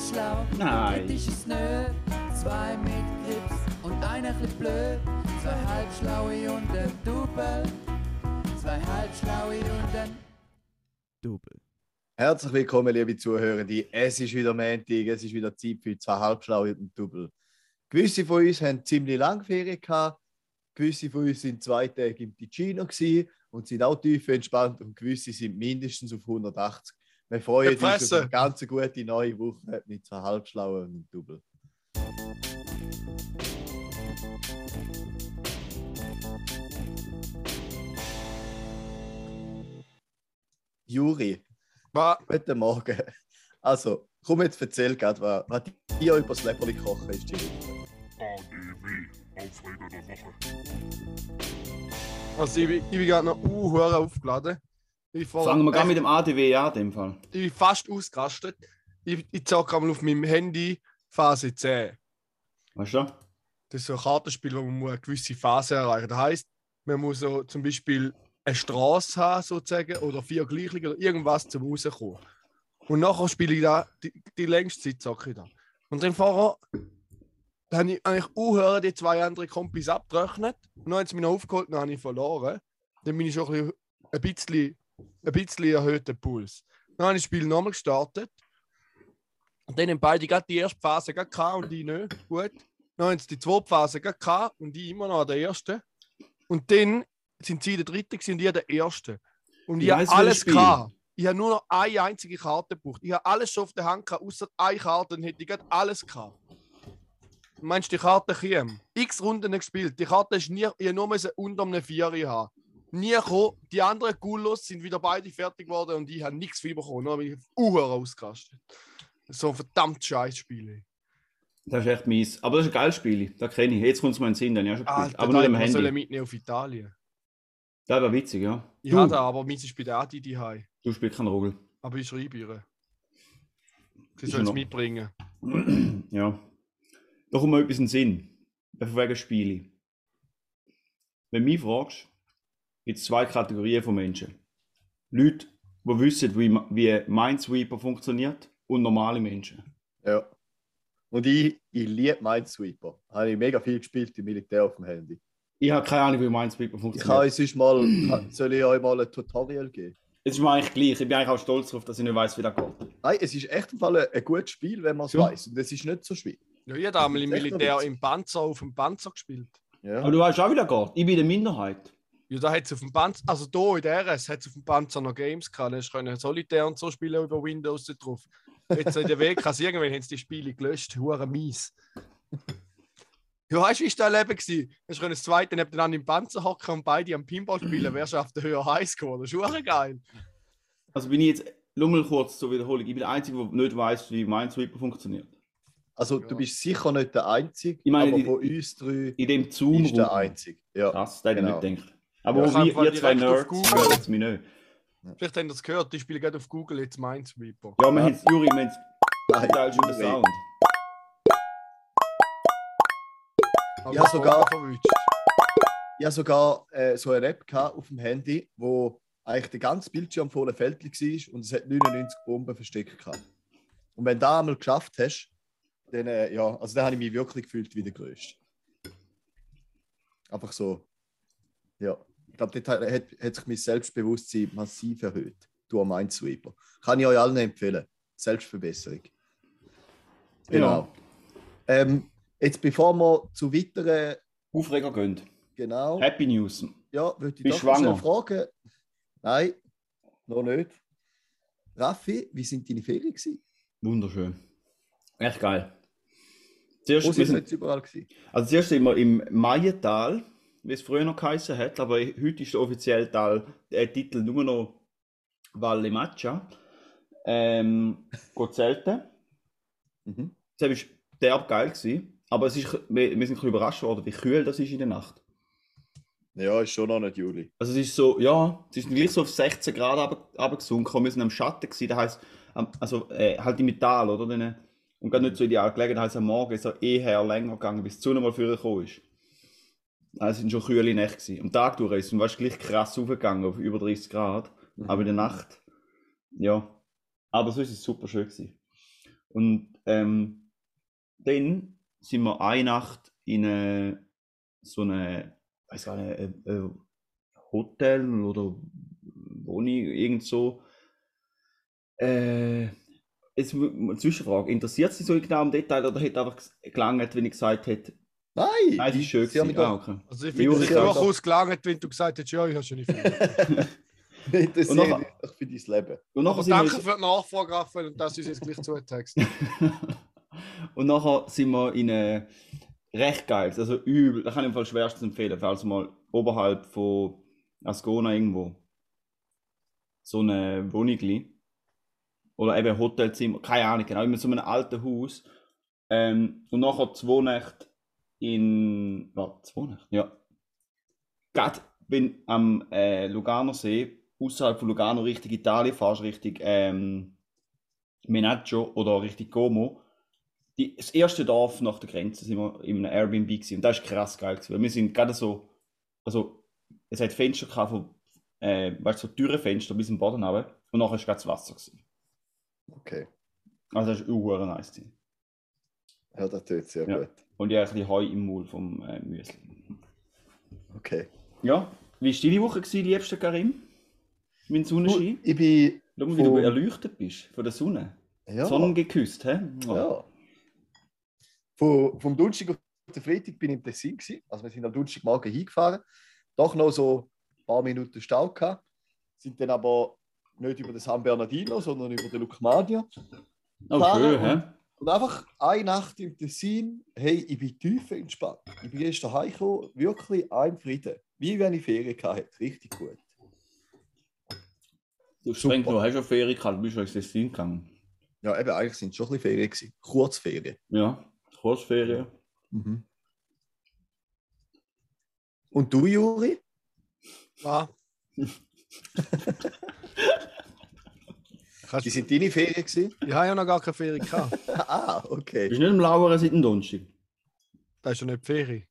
ganz schlau. Nein. Kritisch ist nö. Zwei mit Grips und einer chli blöd. Zwei halbschlaue und ein Double. Zwei halbschlaue und ein Double. Herzlich willkommen, liebe Zuhörende. Es ist wieder Montag, es ist wieder Zeit für zwei Halbschlaue und ein Double. Gewisse von uns haben ziemlich lange Ferien gehabt, gewisse von uns sind zwei Tage im Ticino gewesen und sind auch tief entspannt und gewisse sind mindestens auf 180. Wir freuen uns auf eine ganz gute neue Woche mit zwei Halbschlauen und einem Double. Juri, Was? Guten Morgen. Also, komm jetzt erzähl gerade, was, was dir über das Leberli kochen ist. Jiri. ADW, Aufreger der Woche. Also ich bin, ich bin gerade noch uh, aufgeladen. Fangen wir gerade mit dem ADW an, in dem Fall. ich bin fast ausgerastet. Ich, ich zocke einmal auf meinem Handy Phase 10. Weißt du? Das ist so ein Kartenspiel, wo man muss eine gewisse Phase erreichen Das heisst, man muss so zum Beispiel eine Straße haben, sozusagen, oder vier Gleichungen oder irgendwas zum rauskommen. Und nachher spiele ich da, die, die längste Zeit zocke ich da. Und dann vorher da habe ich eigentlich auch die zwei anderen Kompis abgerechnet. Und dann haben sie mich noch aufgeholt und dann habe ich verloren. Dann bin ich schon ein bisschen, ein bisschen, ein bisschen erhöhter Puls. Dann habe ich das Spiel nochmal gestartet. Und dann haben beide gerade die erste Phase gerade gehabt und die nicht. Gut. Dann haben sie die zweite Phase gerade gehabt und die immer noch an der ersten. Und dann sind sie der dritte und ich der erste. Und ich, Ich habe alles gehabt. Ich habe nur noch eine einzige Karte gebraucht. Ich habe alles schon auf der Hand gehabt, außer eine Karte, dann hätte ich gerade alles gehabt. Meinst du, die Karte käme? X Runden gespielt. Die Karte ist nie, ich nur unter einem Vieri haben. Nie gekommen. Die anderen Gulos sind wieder beide fertig geworden und ich habe nichts viel bekommen. Nur bin ich uhr ausgerastet. So ein verdammt scheiß Spiel. Das ist echt mies. Aber das ist ein geiles Spiel. Das kenne ich. Jetzt kommt es mir in den Sinn, dann ja schon gespielt. Alter, Aber nur im Handy. mitnehmen auf Italien. Das wäre witzig, ja. Ich da, aber meins ist bei der Adi die Du spielst keinen Rogel. Aber ich schreibe ihr. Sie soll es mitbringen. ja. Da kommt mir etwas in den Sinn. Wegen Spiele. Wenn du mich fragst, gibt es zwei Kategorien von Menschen. Leute, die wissen, wie, wie Minesweeper funktioniert und normale Menschen. Ja. Und ich, ich liebe Minesweeper. Habe ich mega viel gespielt im Militär auf dem Handy. Ich habe keine Ahnung, wie Minesweeper Ich funktioniert. kann euch sonst mal, soll ich euch mal ein Tutorial geben? Es ist mir eigentlich gleich. Ich bin eigentlich auch stolz darauf, dass ich nicht weiß, wie das geht. Nein, es ist echt im Fall ein, ein gutes Spiel, wenn man es Ja. weiß. Und es ist nicht so schwer. Ja, ich habe einmal im Militär im Panzer auf dem Panzer gespielt. Ja. Aber du weißt auch, wie das geht. Ich bin der Minderheit. Ja, da hat es auf dem Panzer, also hier in der RS hat es auf dem Panzer noch Games gehabt. Da können Solitär und so spielen über Windows da drauf. Jetzt in der WK, irgendwann haben sie die Spiele gelöscht. Hure mies. Ja, weißt du, wie war das Leben? gewesen? Hast du das zweite nebeneinander im Panzer hocken und beide am Pinball spielen. Wer schafft den höher heiß geworden? Das ist hure geil. Also bin ich jetzt, nur mal kurz zur Wiederholung. Ich bin der Einzige, der nicht weiß, wie Minesweeper funktioniert. Also, Ja. du bist sicher nicht der Einzige, Ich meine, aber die- von uns drei In dem Zoom. der Einzige. Ja. Krass, das hätte Genau. ich nicht gedacht. Aber Ja, wir, ihr zwei Nerds es mich nicht. Vielleicht habt ihr es gehört, ich spiele gerade auf Google jetzt Minesweeper. Ja, wir haben es, Juri, wir haben es total schon den. Sound. Aber Ja, sogar- verwünscht. Ich habe sogar äh, so eine App gehabt auf dem Handy, wo eigentlich der ganze Bildschirm voller Feldli war und es hat 99 Bomben versteckt gehabt. Und wenn du das einmal geschafft hast, dann, äh, ja, also dann habe ich mich wirklich gefühlt wie der Größte. Einfach so. Ja. Ich glaube, dort hat, hat, sich mein Selbstbewusstsein massiv erhöht. Du am Minesweeper. Kann ich euch allen empfehlen. Selbstverbesserung. Genau. Ähm, jetzt bevor wir zu weiteren, Aufreger gönnt. genau. Happy News. Ja, würde ich Bist doch schwanger? fragen. Nein, noch nicht. Raffi, wie sind deine Ferien gewesen? Wunderschön. Echt geil. Zuerst, Wo sind wir jetzt überall gewesen? also zuerst sind wir im Maiental, wie es früher noch geheißen hat, aber heute ist der offizielle der Titel nur noch Valle Maccia. Ähm, geht zelten. Mhm. Das war derb geil, gewesen, aber es ist, wir, wir sind ein bisschen überrascht worden, wie kühl das ist in der Nacht. Ja, ist schon noch nicht Juli. Also es ist so, ja, es ist gleich so auf 16 Grad runtergesunken und wir sind am Schatten gewesen, das heisst, also äh, halt im Metall, oder? Und gar nicht so ideal gelegen, das heisst, am Morgen ist er eher länger gegangen, bis die Sonne mal vorgekommen ist. Also es sind schon kühle Nächte gewesen. Am Tag durch ist es weißt, gleich krass aufgegangen auf über 30 Grad, aber in der Nacht, ja. Aber so ist es super schön gewesen. Und ähm, dann sind wir eine Nacht in eine, so eine, weiß gar nicht, ein, ein Hotel oder Wohnung, irgend so. Äh, jetzt eine Zwischenfrage. Interessiert Sie so genau im Detail oder hätte einfach gelangt, wenn ich gesagt hätte, Nein! nein, das ist schön Sie haben Ah, okay. Also ich finde es durchaus gelangt, wenn du gesagt hättest, ja, ich habe schon nicht viel. interessiert Und nachher- mich doch für dein Leben. Und nachher sind wir danke für die Nachfrage, Raphael, und das ist jetzt gleich zugetextet. und nachher sind wir in eine recht geil, also übel, das kann ich im Fall schwerstens empfehlen, falls mal oberhalb von Ascona irgendwo so eine Wohnung oder eben Hotelzimmer, keine Ahnung, genau, in so einem alten Haus ähm, und nachher zwei Nächte in, warte, zwei Nächte, ja. Gerade wenn am äh, Lugano See, außerhalb von Lugano Richtung Italien fährst, Richtung ähm, Menaggio oder Richtung Como, die, das erste Dorf nach der Grenze sind wir in einem Airbnb gewesen. und das ist krass geil gewesen, weil wir sind gerade so, also es hat Fenster gehabt von, äh, weißt du, so Türenfenster bis zum Boden runter und nachher ist gerade das Wasser gewesen. Okay. Also das ist auch nice gewesen. Ja, das tut sehr Ja. gut. Und ja, ein bisschen Heu im Maul vom äh, Müsli. Okay. Ja, wie war deine Woche, gewesen, liebster Karim? Mit dem Sonnenschein? Ich bin. Schau mal, wie du vom- erleuchtet bist von der Sonne. Ja. Sonnen geküsst, hä? Ja. Vom, vom Donnerstag auf den Freitag bin ich im Tessin. Gewesen. Also wir sind am Donnerstagmorgen hingefahren. Doch noch so ein paar Minuten Stau gehabt. Sind dann aber nicht über den San Bernardino, sondern über den Lucmania. Oh, schön, hä? Und einfach eine Nacht im Tessin, hey, ich bin tief entspannt. Ich bin gestern heimgekommen, wirklich ein Frieden. Wie wenn ich Ferien hatte. Richtig gut. Du streng noch, hast du Ferien gehabt, du bist schon ins Tessin gegangen. Ja, eben, eigentlich sind es schon ein bisschen Ferien gewesen. Kurzferien. Ja, Kurzferien. Mhm. Und du, Juri? Ah. Kannst, Wie sind deine Ferien gewesen? ich habe ja noch gar keine Ferien gehabt. ah, Du okay. bist nicht im Lauern seit dem Donnerstag. Das ist ja nicht die Ferie.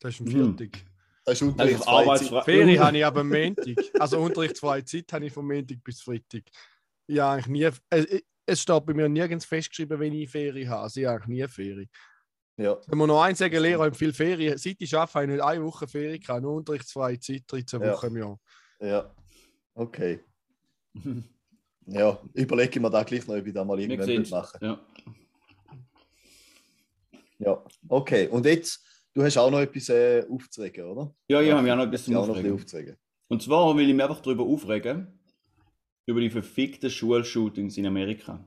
Das ist am Mhm. Viertag. Das ist Das ist Unterrichtsfreizeit. Ferien habe ich aber am Montag. Also unterrichtsfreie Zeit habe ich vom Montag bis Freitag. Ja, eigentlich nie. Es, es steht bei mir nirgends festgeschrieben, wenn ich Ferien habe. Also ich habe eigentlich nie Ferien. Ja, Wenn wir noch eins sagen, Lehrer haben viel Ferien. Seit ich arbeite, habe ich nicht eine Woche Ferien gehabt. Nur unterrichtsfreie Zeit, 13 Ja. Wochen im Jahr. ja. Okay. Ja, überlege ich mir da gleich noch, ob ich da mal irgendwann machen Ja. Ja, okay. Und jetzt, du hast auch noch etwas äh, aufzuregen, oder? ja, ich habe mich auch noch ein bisschen Ja, auch noch ein bisschen aufregen. aufzuregen. Und zwar will ich mich einfach darüber aufregen, über die verfickten Schulshootings in Amerika.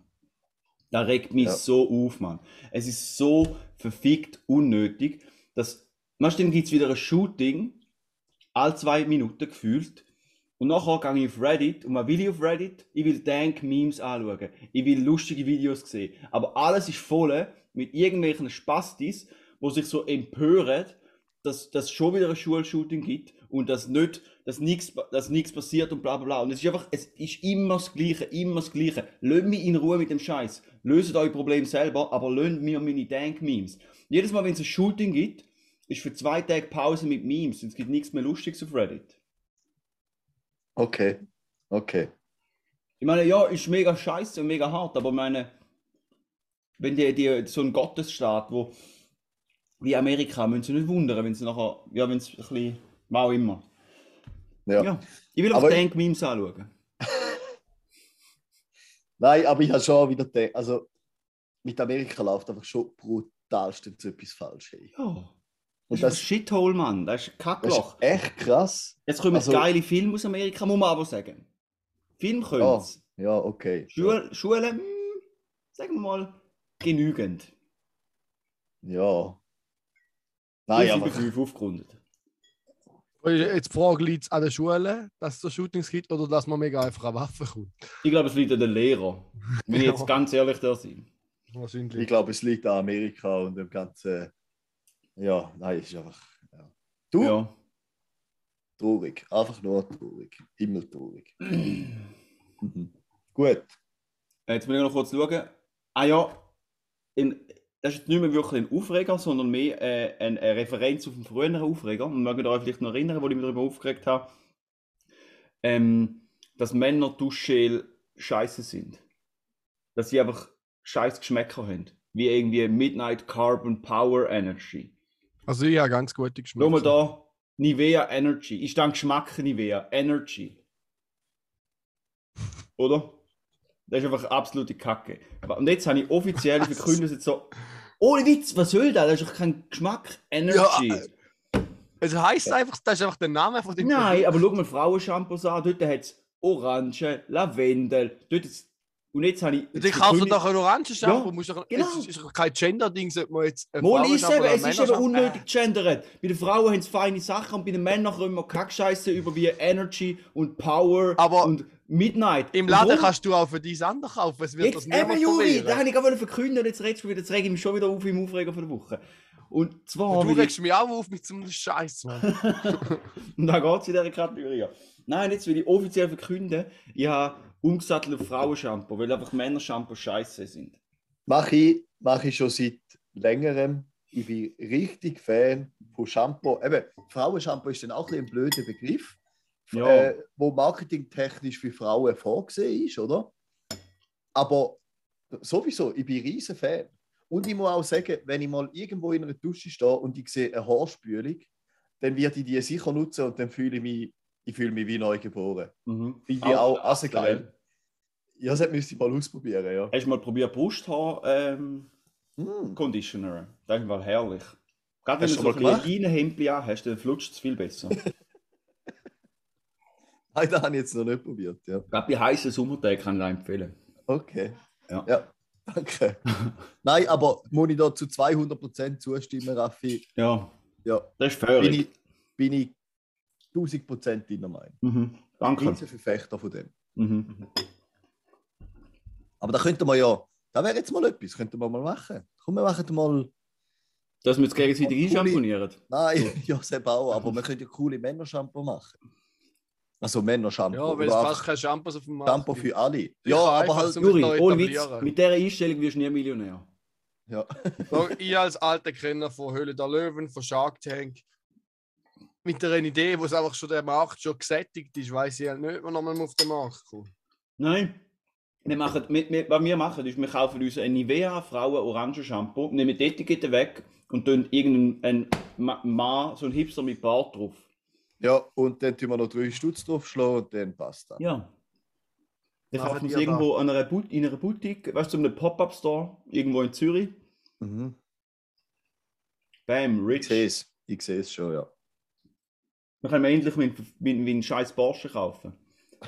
Das regt mich Ja. so auf, Mann. Es ist so verfickt unnötig, dass, dann gibt es wieder ein Shooting, alle zwei Minuten gefühlt, und nachher gehe ich auf Reddit, und was will ich auf Reddit? Ich will Dank-Memes anschauen, ich will lustige Videos sehen, aber alles ist voll mit irgendwelchen Spastis, wo sich so empören, dass es schon wieder ein Schulshooting gibt und dass nicht, dass nichts, dass nichts passiert und bla bla bla. Und es ist einfach, es ist immer das Gleiche, immer das Gleiche. Löst mich in Ruhe mit dem Scheiß. Löst euer Problem selber, aber löst mir meine Dank-Memes. Jedes Mal, wenn es ein Shooting gibt, ist für zwei Tage Pause mit Memes und es gibt nichts mehr Lustiges auf Reddit. Okay, okay. Ich meine, ja, ist mega scheiße und mega hart, aber ich meine, wenn die, die so ein Gottesstaat, wo wie Amerika, müssen sie nicht wundern, wenn sie nachher, ja, wenn es ein bisschen, was auch immer. Ja. Ja, ich will auf Aber- Dank-Memes anschauen. Nein, aber ich habe schon wieder gedacht, also mit Amerika läuft einfach schon brutalstens etwas falsch. Hey. Ja. Und Das ist ein das, Shithole, Mann. Das ist ein das Kackloch. ist echt krass. Jetzt kommen also- geile Filme aus Amerika, muss man aber sagen. Film können Ja, ja, okay. Schule, Schule, hm, sagen wir mal, genügend. Ja. Nein, Nein, aber aufgerundet. Und Jetzt die Frage liegt es an der Schule, dass es so Shootings gibt oder dass man mega einfach an Waffen kommt. Ich glaube, es liegt an den Lehrer. Wenn ich jetzt Ja. ganz ehrlich da bin. Wahrscheinlich. ich glaube, es liegt an Amerika und dem ganzen. Ja, nein, es ist einfach. Ja. Du? Ja. Traurig. Einfach nur traurig. Himmeltraurig. Mhm. Gut. Jetzt muss ich noch kurz schauen. Ah ja, in, das ist jetzt nicht mehr wirklich ein Aufreger, sondern mehr äh, eine, eine Referenz auf einen früheren Aufreger. Und mögt euch vielleicht noch erinnern, wo ich mich darüber aufgeregt habe, ähm, dass Männer Duschgel scheiße sind. Dass sie einfach scheiß Geschmäcker haben. wie irgendwie Midnight Carbon Power Energy. Also ich habe ganz gute Geschmack. Schau mal da, Nivea Energy. Ist dann Geschmack Nivea Energy. Oder? Das ist einfach absolute Kacke. Und jetzt habe ich offiziell verkündet, jetzt so. Ohne Witz, was soll das? Das ist doch kein Geschmack Energy. Ja, Es heisst einfach, das ist einfach der Name dem Nein, aber schau mal Frauenshampoos an. Dort hat es Orange, Lavendel. Dort hat's- Und jetzt habe ich. Du kaufst doch verkündet- ein orangen Shampoo, Ja, musst doch, genau. es ist, ist doch kein Gender-Ding, sollte man jetzt Mal ist eben, es ist eben unnötig gendert. Bei den Frauen haben sie feine Sachen und bei den Männern kommen immer Kackscheiße über wie Energy und Power Aber und Midnight. Im Laden darum- kannst du auch für dein andere kaufen, es wird das Jetzt, eben niemand Juri, da habe ich gerade verkünden und jetzt redest du wieder, jetzt reg ich mich schon wieder auf im Aufreger von der Woche. Und zwar, du regst mich auch auf mit so einem Scheiß, Mann. ich, und da geht es in dieser Kategorie. Nein, jetzt will ich offiziell verkünden, ich habe umgesattelt auf Frauenshampoo, weil einfach Männershampoo scheiße sind. Mache ich, mach ich schon seit längerem. Ich bin richtig Fan von Shampoo. Eben, Frauenshampoo ist dann auch ein, blöder Begriff, Ja. äh, wo marketingtechnisch für Frauen vorgesehen ist, oder? Aber sowieso, ich bin riesen Fan. Und ich muss auch sagen, wenn ich mal irgendwo in einer Dusche stehe und ich sehe eine Haarspülung, dann werde ich die sicher nutzen und dann fühle ich mich, ich fühle mich wie neu geboren. Mhm. Finde ich auch also geil. Ja, das müsste ich mal ausprobieren, ja. Hast du mal probiert, Brusthaar ähm, Mm. Conditioner? Das ist mal herrlich. Gerade wenn Hast du du so ein Leinenhemd hast, dann flutscht es viel besser. Nein, das habe ich jetzt noch nicht probiert, ja. Gerade bei heißen Sommertagen kann ich empfehlen. Okay. Ja. danke. Nein, aber muss ich da zu 200% zustimmen, Raffi? Ja, Ja, das ist bin völlig. ich, bin ich 1000% deiner Meinung. Mhm. Danke. Riesenverfechter von dem. Mhm. Aber da könnte man ja, da wäre jetzt mal etwas, könnte man mal machen. Komm, wir machen mal, Dass wir uns gegenseitig Coole- einschamponieren. nein, ja, selber auch, aber wir können ja coole Männershampoo machen. Also Männershampoo. Ja, weil es fast einfach keine Shampoos auf dem Markt Shampoo für alle. Ich Ja, aber halt, Juri, ohne Witz, mit dieser Einstellung wirst du nie Millionär. ja. So, ich als alter Kenner von Höhle der Löwen, von Shark Tank, mit einer Idee, wo es einfach schon der Markt schon gesättigt ist, weiß ich halt nicht, wir nochmal auf den Markt kommen. Nein. Wir machen, wir, wir, was wir machen, ist, wir kaufen uns ein Nivea Frauen Orangen Shampoo, nehmen die Etikette weg und tun irgendeinen Ma- Mann, so ein Hipster mit Bart drauf. ja, und dann tun wir noch drei Stutz draufschlagen und dann passt das. Ja. Wir Machen kaufen uns die irgendwo an einer But in einer Boutique, weißt du, so einem Pop-Up-Store, irgendwo in Zürich. Mhm. Bam, Ich rich. sehe es, ich sehe es schon, ja. Dann können wir endlich mit, mit, mit einen scheiß Porsche kaufen.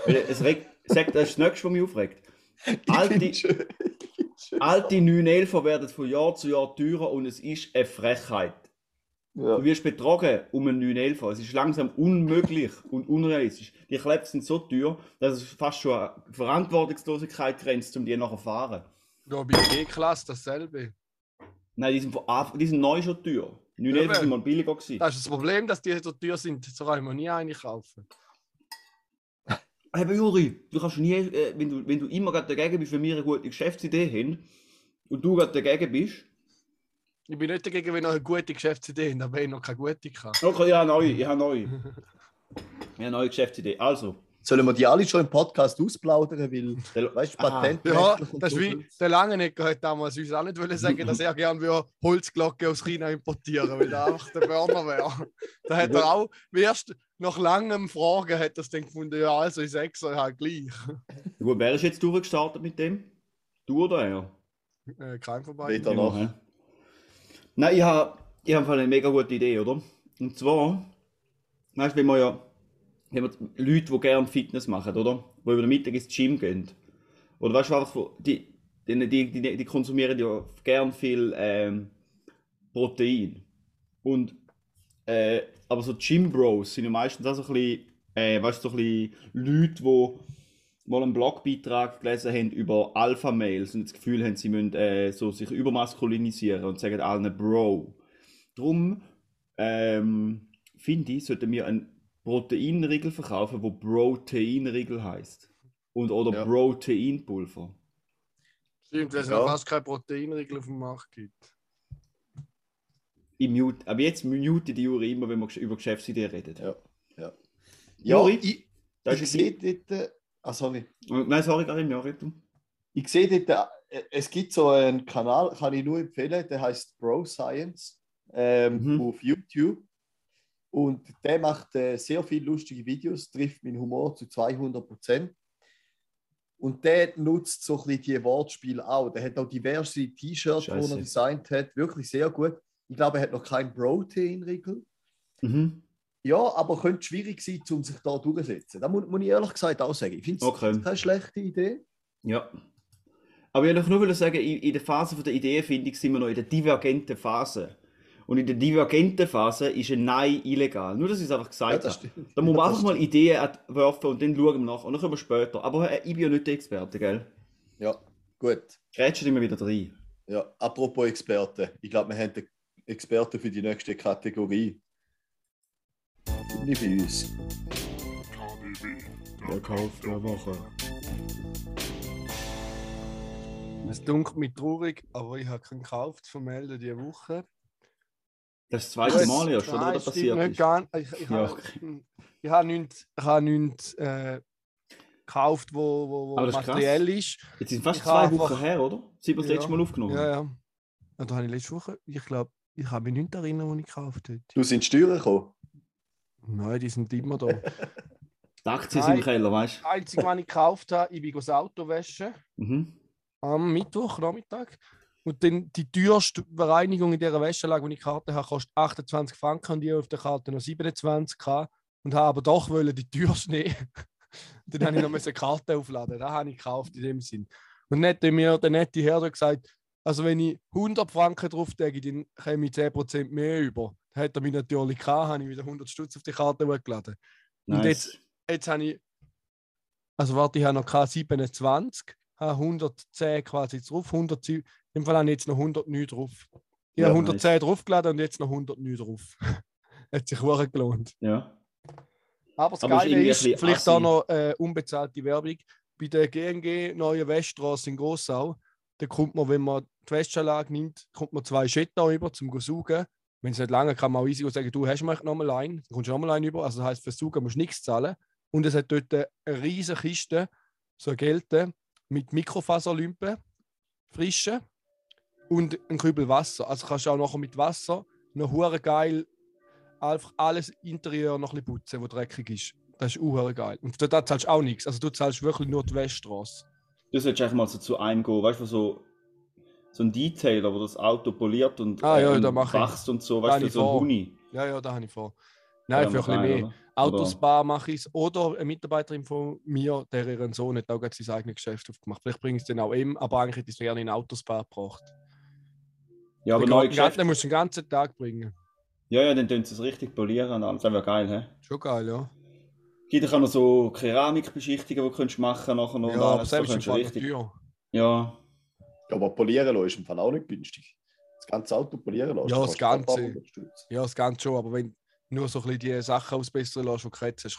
Weil es regt, sagt, das ist das Nächste, was mich aufregt. Alte, alte 911 werden von Jahr zu Jahr teurer und es ist eine Frechheit. Ja. Du wirst betrogen um einen 911. Es ist langsam unmöglich und unrealistisch. Die Klebs sind so teuer, dass es fast schon an Verantwortungslosigkeit grenzt, um die nachher zu fahren. Ja, bei G-Klasse dasselbe. Nein, die sind, von die sind neu schon teuer. 911 Eben. sind mal billiger gewesen. Das ist das Problem, dass die so teuer sind. So kann man nie eine kaufen. Aber Juri, du kannst nie, äh, wenn, du, wenn du immer gerade dagegen bist, wenn wir eine gute Geschäftsidee haben und du gerade dagegen bist. Ich bin nicht dagegen, wenn ihr eine gute Geschäftsidee habt, aber ich noch keine gute kann. Okay, ich habe neu, ich habe neu. Ich habe eine neue Geschäftsidee. Also, Sollen wir die alle schon im Podcast ausplaudern, weil, der, weißt du. Patent. Ja, das ist wie der Langenegger hat damals uns auch nicht wollen sagen, dass er gerne würde Holzglocken aus China importieren, weil er einfach der Burner wäre. Da hat er auch erst nach langem Fragen hat er es dann gefunden, ja, also ich sage es euch halt gleich. Gut, wer ist jetzt durchgestartet mit dem? Du oder er? Äh, kein vorbei. Weder noch. Nein, ich habe ich hab eine mega gute Idee, oder? Und zwar, weißt du, wenn wir ja wenn wir Leute, die gerne Fitness machen, oder? Die über den Mittag ins Gym gehen. Oder weißt du, einfach, die, die, die, die, konsumieren ja gern viel ähm, Protein. Und, äh, aber so Gym Bros sind ja meistens auch so ein bisschen, äh, weißt du, so ein bisschen Leute, die mal einen Blogbeitrag gelesen haben über Alpha-Males und das Gefühl haben, sie müssen äh, so sich übermaskulinisieren und sagen allen Bro. Drum ähm, finde ich, sollten wir einen Proteinriegel verkaufen, wo Proteinriegel heißt. Und oder Ja. Proteinpulver. Stimmt, weil es Ja. noch fast keine Proteinriegel auf dem Markt gibt. Ich mute, aber jetzt mute die Juri immer, wenn wir über Geschäftsideen reden. Ja. Ja, Juri, ich, Das ich ist sehe dort, äh, ah, sorry. Nein, sorry, Karim, ja, red du. Ich sehe dort äh, es gibt so einen Kanal, kann ich nur empfehlen, der heißt Bro Science ähm, Mhm. auf YouTube. Und der macht äh, sehr viele lustige Videos, trifft meinen Humor zu 200 Prozent. Und der nutzt so ein bisschen die Wortspiele auch. Der hat auch diverse T-Shirts, die er designt hat. Wirklich sehr gut. Ich glaube, er hat noch keinen Bro-Tee-Riegel. Mhm. Ja, aber könnte schwierig sein, um sich da durchzusetzen. Da muss, muss ich ehrlich gesagt auch sagen. Ich finde es Okay. keine schlechte Idee. Ja. Aber ich wollte nur sagen, in, der Phase der Ideenfindung sind wir noch in der divergenten Phase. Und in der divergenten Phase ist ein Nein illegal. Nur, dass ich es einfach Ja, gesagt das habe. Da muss man Ja, einfach mal Ideen werfen und dann schauen wir nach. Und dann können wir später. Aber äh, ich bin ja nicht der Experte, gell? Ja, gut. Grätschen immer wieder rein. Ja, apropos Experten. Ich glaube, wir haben den Experten für die nächste Kategorie. Nicht für uns. KDW. Der Kauf der Woche. Es dunkelt mich traurig, aber ich habe keinen Kauf zu vermelden diese Woche. Das ist das zweite Mal ja schon, nein, oder? Passiert nicht ist. Ganz. Ich, ich Ja, habe ich habe nichts, ich habe nichts äh, gekauft, wo, wo, wo ist krass. materiell ist. Jetzt sind fast Ich zwei Wochen einfach- her, oder? Seit wir das Ja. letzte Mal aufgenommen Ja, haben. ja. Und da habe ich letzte Woche, ich glaube, ich habe mich nicht erinnern, wo ich gekauft habe. Du sind Steuern gekommen. Nein, die sind immer da. Die Aktien sind im. Keller, weißt Das Einzige, was ich gekauft habe, ich bin das Auto waschen du? Mhm. am Mittwoch, Nachmittag. Und dann die teuerste Bereinigung in dieser Wäschanlage, die ich Karte habe, kostet 28 Franken und ich auf der Karte noch 27 gehabt und habe aber doch wollen die teuerste nehmen. dann habe ich noch eine Karte aufladen. Das habe ich gekauft in dem Sinn. Und dann hat mir der nette Herr gesagt, also wenn ich 100 Franken drauf lege, dann komme ich 10% mehr über. Da hat er mich natürlich gehabt, habe ich wieder 100 Stutz auf die Karte hochgeladen. Und Nice. jetzt- Jetzt habe ich, also warte, ich habe noch keine 27, habe 110 quasi drauf, 107, im Fall habe ich jetzt noch 109 drauf. Ich Ja, habe 110 nice. draufgeladen und jetzt noch 109 drauf. Hat sich wirklich gelohnt. Ja. Aber das Aber ist Geile ein ist, bisschen vielleicht auch noch äh, unbezahlte Werbung. Bei der GNG Neue Weststraße in Grossau, da kommt man, wenn man die Wäschanlage nimmt, kommt man zwei Schetter über zum saugen. Wenn es nicht lange kann man auch easy sagen, du hast mir nochmal einen, dann kommst du nochmal einen über. Also das heisst, für Saugen musst du nichts zahlen. Und es hat dort eine riesige Kiste, so eine Gelte, mit Mikrofaserlümpen, frischen und ein Kübel Wasser. Also kannst du auch nachher mit Wasser noch hure geil einfach alles Interieur noch ein putzen, wo dreckig ist. Das ist auch geil. Und für das zahlst du auch nichts. Also du zahlst wirklich nur die Wäschstraße. Du solltest einfach mal so zu einem gehen, weißt du, so, so ein Detailer, wo das Auto poliert und Ah, ja, da mach ich. wachst und so, Da weißt du, so ein vor. Huni. Ja, ja, da habe ich vor. Nein, Ja, für ein bisschen mehr. oder? Autospar mache ich es. Oder eine Mitarbeiterin von mir, der ihren Sohn hat auch sein eigenes Geschäft aufgemacht. Vielleicht bringe ich es dann auch ihm, aber eigentlich hätte ich es gerne in ein Autospar gebracht. Ja, aber neue Geschäfte. Den musst du den ganzen Tag bringen. Ja, ja, dann tun sie es richtig polieren und alles. Das wäre geil, hä? Schon geil, ja. Gibt auch noch so Keramikbeschichtungen, die du könntest machen nachher noch. Ja, und aber selbst du Fall richtig. teuer. Ja, Aber polieren lassen ist im Fall auch nicht günstig. Das ganze Auto polieren lassen. Ja, das Ganze. Ja, das Ganze schon, aber wenn du nur so ein bisschen die Sachen ausbessern lässt, die du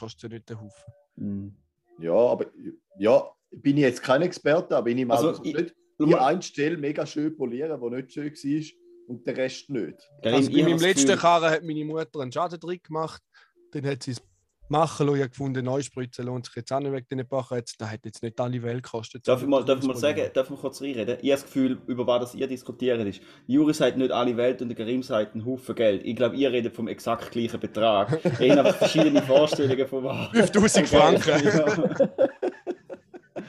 hast, es ja nicht den Haufen. Mhm. Ja, aber ja, bin ich jetzt kein Experte, aber ich nehme Also, also, ich- nicht Schau die mal, eine Stelle mega schön polieren, die nicht schön war und der Rest nicht. Karim, Also ich bei meinem letzten Gefühl- Karren hat meine Mutter einen Schadentrick gemacht. Dann hat sie es machen lassen. Ich habe gefunden, Neuspritzen lohnt sich jetzt auch nicht wegen den paar jetzt. Das hat jetzt nicht alle Welt gekostet. Darf ich mal, darf ich mal sagen, darf ich mal kurz reinreden? Ich habe das Gefühl, über was das ihr diskutiert ist. Juri sagt nicht alle Welt und der Karim sagt einen Haufen Geld. Ich glaube, ihr redet vom exakt gleichen Betrag. Ihr habt einfach verschiedene Vorstellungen von was. 5000 Franken. Ja.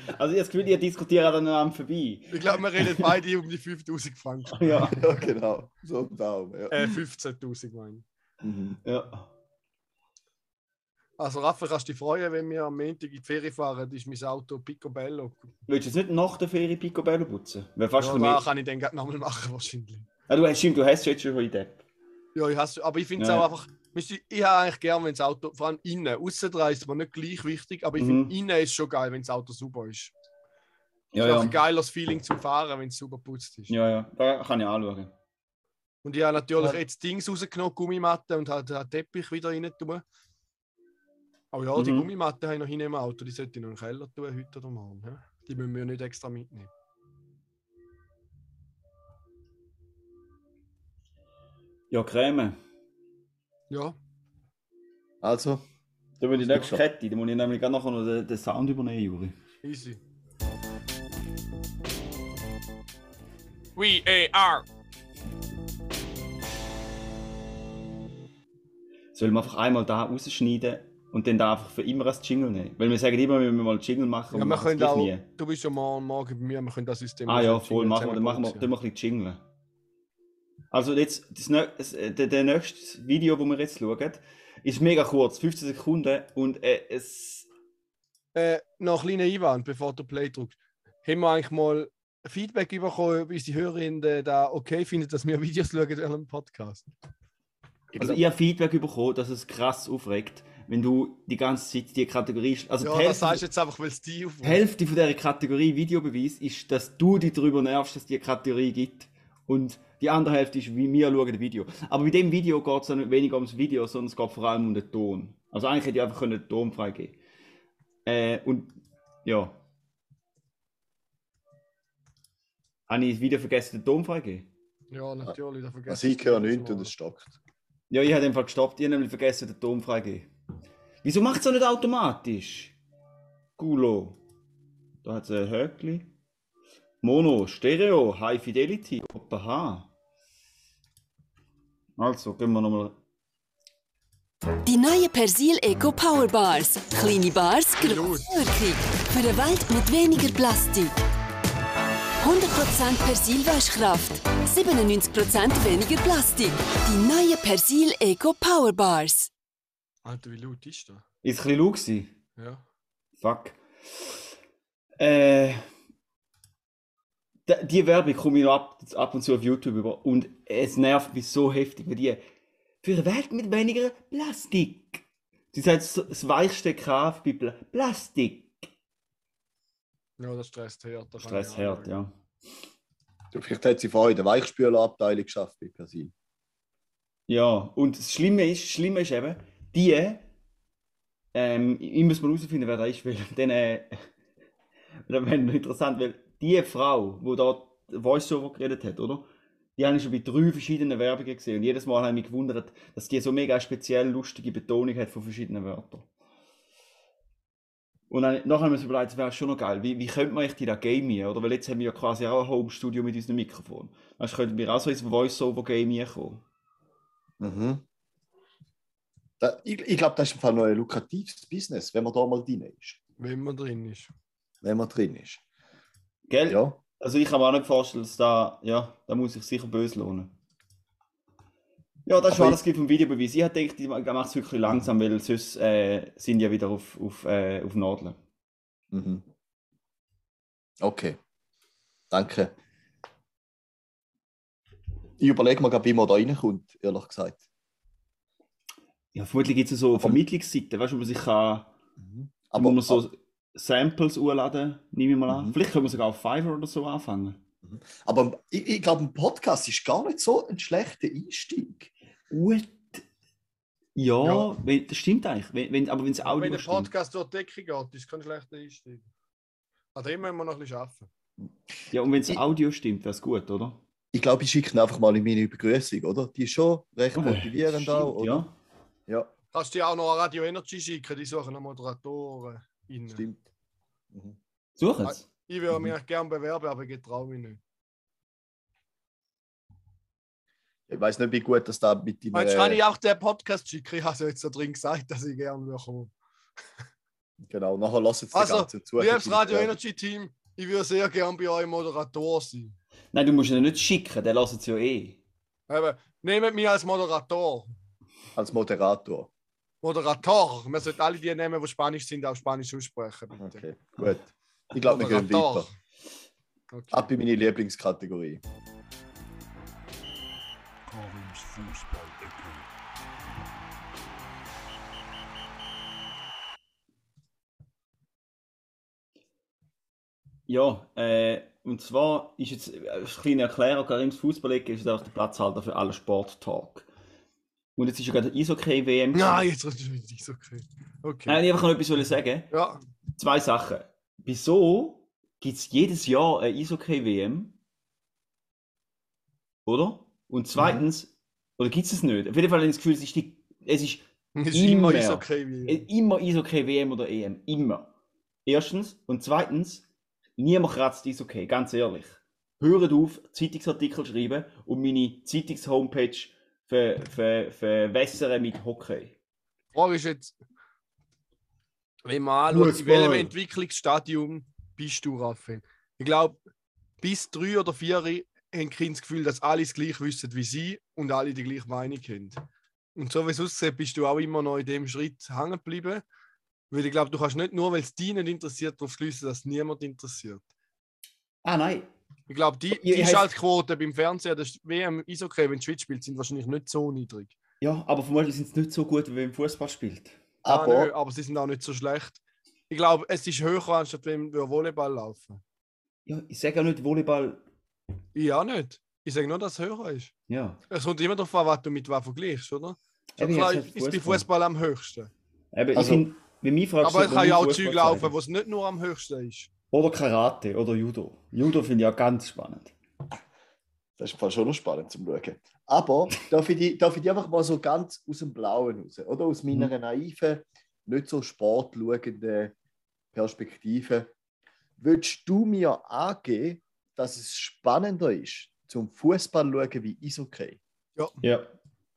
Also ich habe das Gefühl, ihr diskutiert aneinander vorbei. Ich glaube, wir reden beide um die 5000 Franken. Ja. Ja, genau. So ein Daumen. Ja. Äh, 15.000 meine ich. Mhm. ja. Also Raffa, kannst du dich freuen, wenn wir am Montag in die Ferien fahren, ist mein Auto Picobello. Willst du jetzt nicht nach der Ferie Picobello putzen? Fast Ja, kann ich dann nochmal machen wahrscheinlich. Ah, du, hast, du hast jetzt schon in Depp. Ja, ich hasse, aber ich finde es Ja. auch einfach, ich habe eigentlich gerne, wenn das Auto, vor allem innen, außen dran ist es mir nicht gleich wichtig, aber ich Mhm. finde, innen ist schon geil, wenn das Auto super ist. Ja, ist auch ja. ein geiles Feeling zum Fahren, wenn es super putzt ist. Ja, ja. Da kann ich anschauen. Und ich habe natürlich Ja. jetzt Dings rausgenommen, Gummimatte und habe den Teppich wieder rein tun. Aber ja, die Mhm. Gummimatte habe ich noch hin im Auto, die sollte ich noch in den Keller tun, heute oder morgen. Ja? Die müssen wir ja nicht extra mitnehmen. Ja, Creme. Ja, Also, Da will die Das nächste Kette. Da muss ich nämlich nachher noch den, den Sound übernehmen, Juri. easy. We are. Sollen wir einfach einmal da rausschneiden und dann da einfach für immer als Jingle nehmen? Weil wir sagen immer, wir müssen mal Jingle machen Ja, und wir können auch, nie. du bist ja morgen, morgen bei mir, wir können das System. Ah ja, voll, machen wir, dann machen wir, dann machen wir ein bisschen Jingle. Also jetzt, das, das, äh, der, der nächste Video, das wir jetzt schauen, ist mega kurz, 15 Sekunden und äh, es... Äh, noch ein kleiner Einwand, bevor du Play drückst. Haben wir eigentlich mal Feedback bekommen, ob unsere Hörerinnen da okay finden, dass wir Videos schauen während dem Podcast? Also ich habe Feedback bekommen, dass es krass aufregt, wenn du die ganze Zeit die Kategorie... Also Ja, die, das Hälfte, sagst du jetzt einfach, weil es die die aufruft. Hälfte von dieser Kategorie Videobeweis ist, dass du dich darüber nervst, dass es die Kategorie gibt. Und die andere Hälfte ist, wie wir schauen das Video. Aber bei dem Video geht es nicht weniger ums Video, sondern es geht vor allem um den Ton. Also eigentlich hätte ich einfach können den Ton freigeben äh, Und ja. Habe ich Video vergessen, den Ton freigeben? Ja, natürlich, da vergessen Also ich höre nichts und es stockt. Ja, ich habe einfach gestoppt. Ich habe nämlich vergessen, den Ton freigeben. Wieso macht es nicht automatisch? Gulo. Da hat es ein Höckli. Mono, Stereo, High Fidelity, Opa Also, gehen wir nochmal. Die neue Persil Eco Power Bars. Kleine Bars, Wirkung. Für eine Welt mit weniger Plastik. 100% Persil Waschkraft. 97% weniger Plastik. Die neue Persil Eco Power Bars. Alter, wie laut ist das? Ist ein bisschen laut gewesen? Ja. Fuck. Äh. Die Werbung komme ich noch ab, ab und zu auf YouTube über. Und es nervt mich so heftig, weil die. Für eine Welt mit weniger Plastik. Sie sagt so- das weichste Kraft bei Pla Plastik. Ja, das stresst hart. da kann Stress ich hart, ja. Du, Vielleicht hat sie vorher in der Weichspülerabteilung geschafft bei Persil. Ja, und das Schlimme ist, das Schlimme ist eben, die, ähm, ich muss mal herausfinden, wer da ist, weil dann, äh, das wäre noch interessant, weil die Frau, die da Voice-Over geredet hat, oder? Die habe ich schon bei drei verschiedenen Werbungen gesehen und jedes Mal habe ich mich gewundert, dass die so mega speziell lustige Betonung hat von verschiedenen Wörtern. Und dann, nachher haben wir uns überlegt, das wäre schon noch geil, wie, wie könnte man echt die da gamen, oder? Weil jetzt haben wir ja quasi auch ein Home-Studio mit unserem Mikrofon. Also könnten wir auch so ins Voice-Over-Game kommen. Mhm. Da, ich ich glaube, das ist im Fall noch ein lukratives Business, wenn man da mal drin ist. Wenn man drin ist. Wenn man drin ist. Gell? Ja. Also ich kann mir auch nicht vorstellen, dass da, ja, da muss sich sicher böse lohnen. Ja, das ist Aber alles gibt vom Videobeweis. Ich gedacht, ich mache es wirklich langsam, weil sonst äh, sind ja wieder auf, auf, äh, auf Nadeln. Mhm. Okay. Danke. Ich überlege mir gerade, wie man da reinkommt, ehrlich gesagt. Ja, vermutlich gibt es so Vermittlungsseiten, weißt du, wo man sich kann, Aber, wo man so Samples hochladen, nehme ich mal an. Mhm. Vielleicht können wir sogar auf Fiverr oder so anfangen. aber ich, ich glaube, ein Podcast ist gar nicht so ein schlechter Einstieg. Gut. Ja, Ja. Wenn, das stimmt eigentlich. Wenn, wenn, aber wenn es Wenn Audio der stimmt. Podcast durch die Decke geht, ist kein schlechter Einstieg. An dem müssen wir noch ein bisschen arbeiten. Ja, und wenn Ich- Audio stimmt, wäre es gut, oder? Ich glaube, ich schicke ihn einfach mal in meine Begrüßung, oder? Die ist schon recht motivierend Stimmt, auch, oder? Ja. Ja, Kannst du dir auch noch an Radio Energy schicken, die suchen noch Moderatoren. Rein. stimmt. Mhm. Suchen es. Ich würde mich gerne bewerben, aber ich getraue mich nicht. Ich weiß nicht, wie gut das da mit dem. Du, kann ich auch den Podcast schicken? Ich habe ja jetzt da drin gesagt, dass ich gerne kommen. Genau, nachher lasst jetzt Also, den ganzen zu. Liebes Radio Energy Team, ich würde sehr gerne bei euch Moderator sein. Nein, du musst ihn nicht schicken, der lässt es ja eh. Eben, nehmt mich als Moderator. Als Moderator. Moderator. Wir sollten alle die nehmen, die Spanisch sind, auch Spanisch aussprechen. Bitte. Okay, gut. Ich glaube, wir gehen weiter. Okay. Ab in meine Lieblingskategorie. Karims Fußball-Ecke. Ja, äh, und zwar ist jetzt äh, eine kleine Erklärung, Karims Fußballecke ist auch der Platzhalter für alle Sport-Talk. Und jetzt ist ja gerade Eishockey-WM. Nein, jetzt ist es nicht okay. Okay. Nein, ich einfach noch etwas sagen. Ja, Zwei Sachen. Wieso gibt es jedes Jahr eine Eishockey-WM? Oder? Und zweitens, oder gibt es es nicht? Auf jeden Fall habe ich das Gefühl, es ist, die, es ist es ist immer Immer. Äh, Immer Eishockey, WM oder EM. Immer. Erstens. Und zweitens, niemand kratzt Eishockey, ganz ehrlich. hört auf, Zeitungsartikel schreiben und meine Zeitungs-Homepage ver, ver, verwässern mit Hockey. Die Frage ist jetzt, wenn man anschaut, in welchem Entwicklungsstadium bist du, Raphael? Ich glaube, bis drei oder vier haben Kinder das Gefühl, dass alle das gleich wissen wie sie und alle die gleiche Meinung haben. Und so wie es aussieht, bist du auch immer noch in dem Schritt hängen geblieben. Weil ich glaube, du kannst nicht nur, weil es dich nicht interessiert, darauf schließen, dass es niemand interessiert. Ah nein, Ich glaube, die, Ja, die ich heiss- Schaltquote beim Fernseher, das WM Eishockey, wenn die Schweiz spielt, sind wahrscheinlich nicht so niedrig. ja, aber vermutlich sind sie nicht so gut, wie wenn Fußball spielt. Ah, nö, Aber aber sie sind auch nicht so schlecht. Ich glaube, es ist höher, anstatt wenn wir Volleyball laufen. Ja, ich sage auch nicht Volleyball. Ich auch nicht. Ich sage nur, dass es höher ist. Ja, Es kommt immer darauf an, was du mit was vergleichst, oder? Eben, klar jetzt halt ist bei Fußball. Fußball am höchsten. Eben, Also- ich finde, wenn mich fragst, Aber es kann ja auch Fußball Zeug laufen, wo es nicht nur am höchsten ist. Oder Karate oder Judo. Judo finde ich auch ganz spannend. das ist im Fall schon noch spannend zum Schauen. Aber darf ich, die, darf ich die einfach mal so ganz aus dem Blauen raus, oder aus meiner Mhm. naiven, nicht so sportschauenden Perspektive. Würdest du mir angeben, dass es spannender ist, zum Fußball zu schauen wie Eishockey? Ja.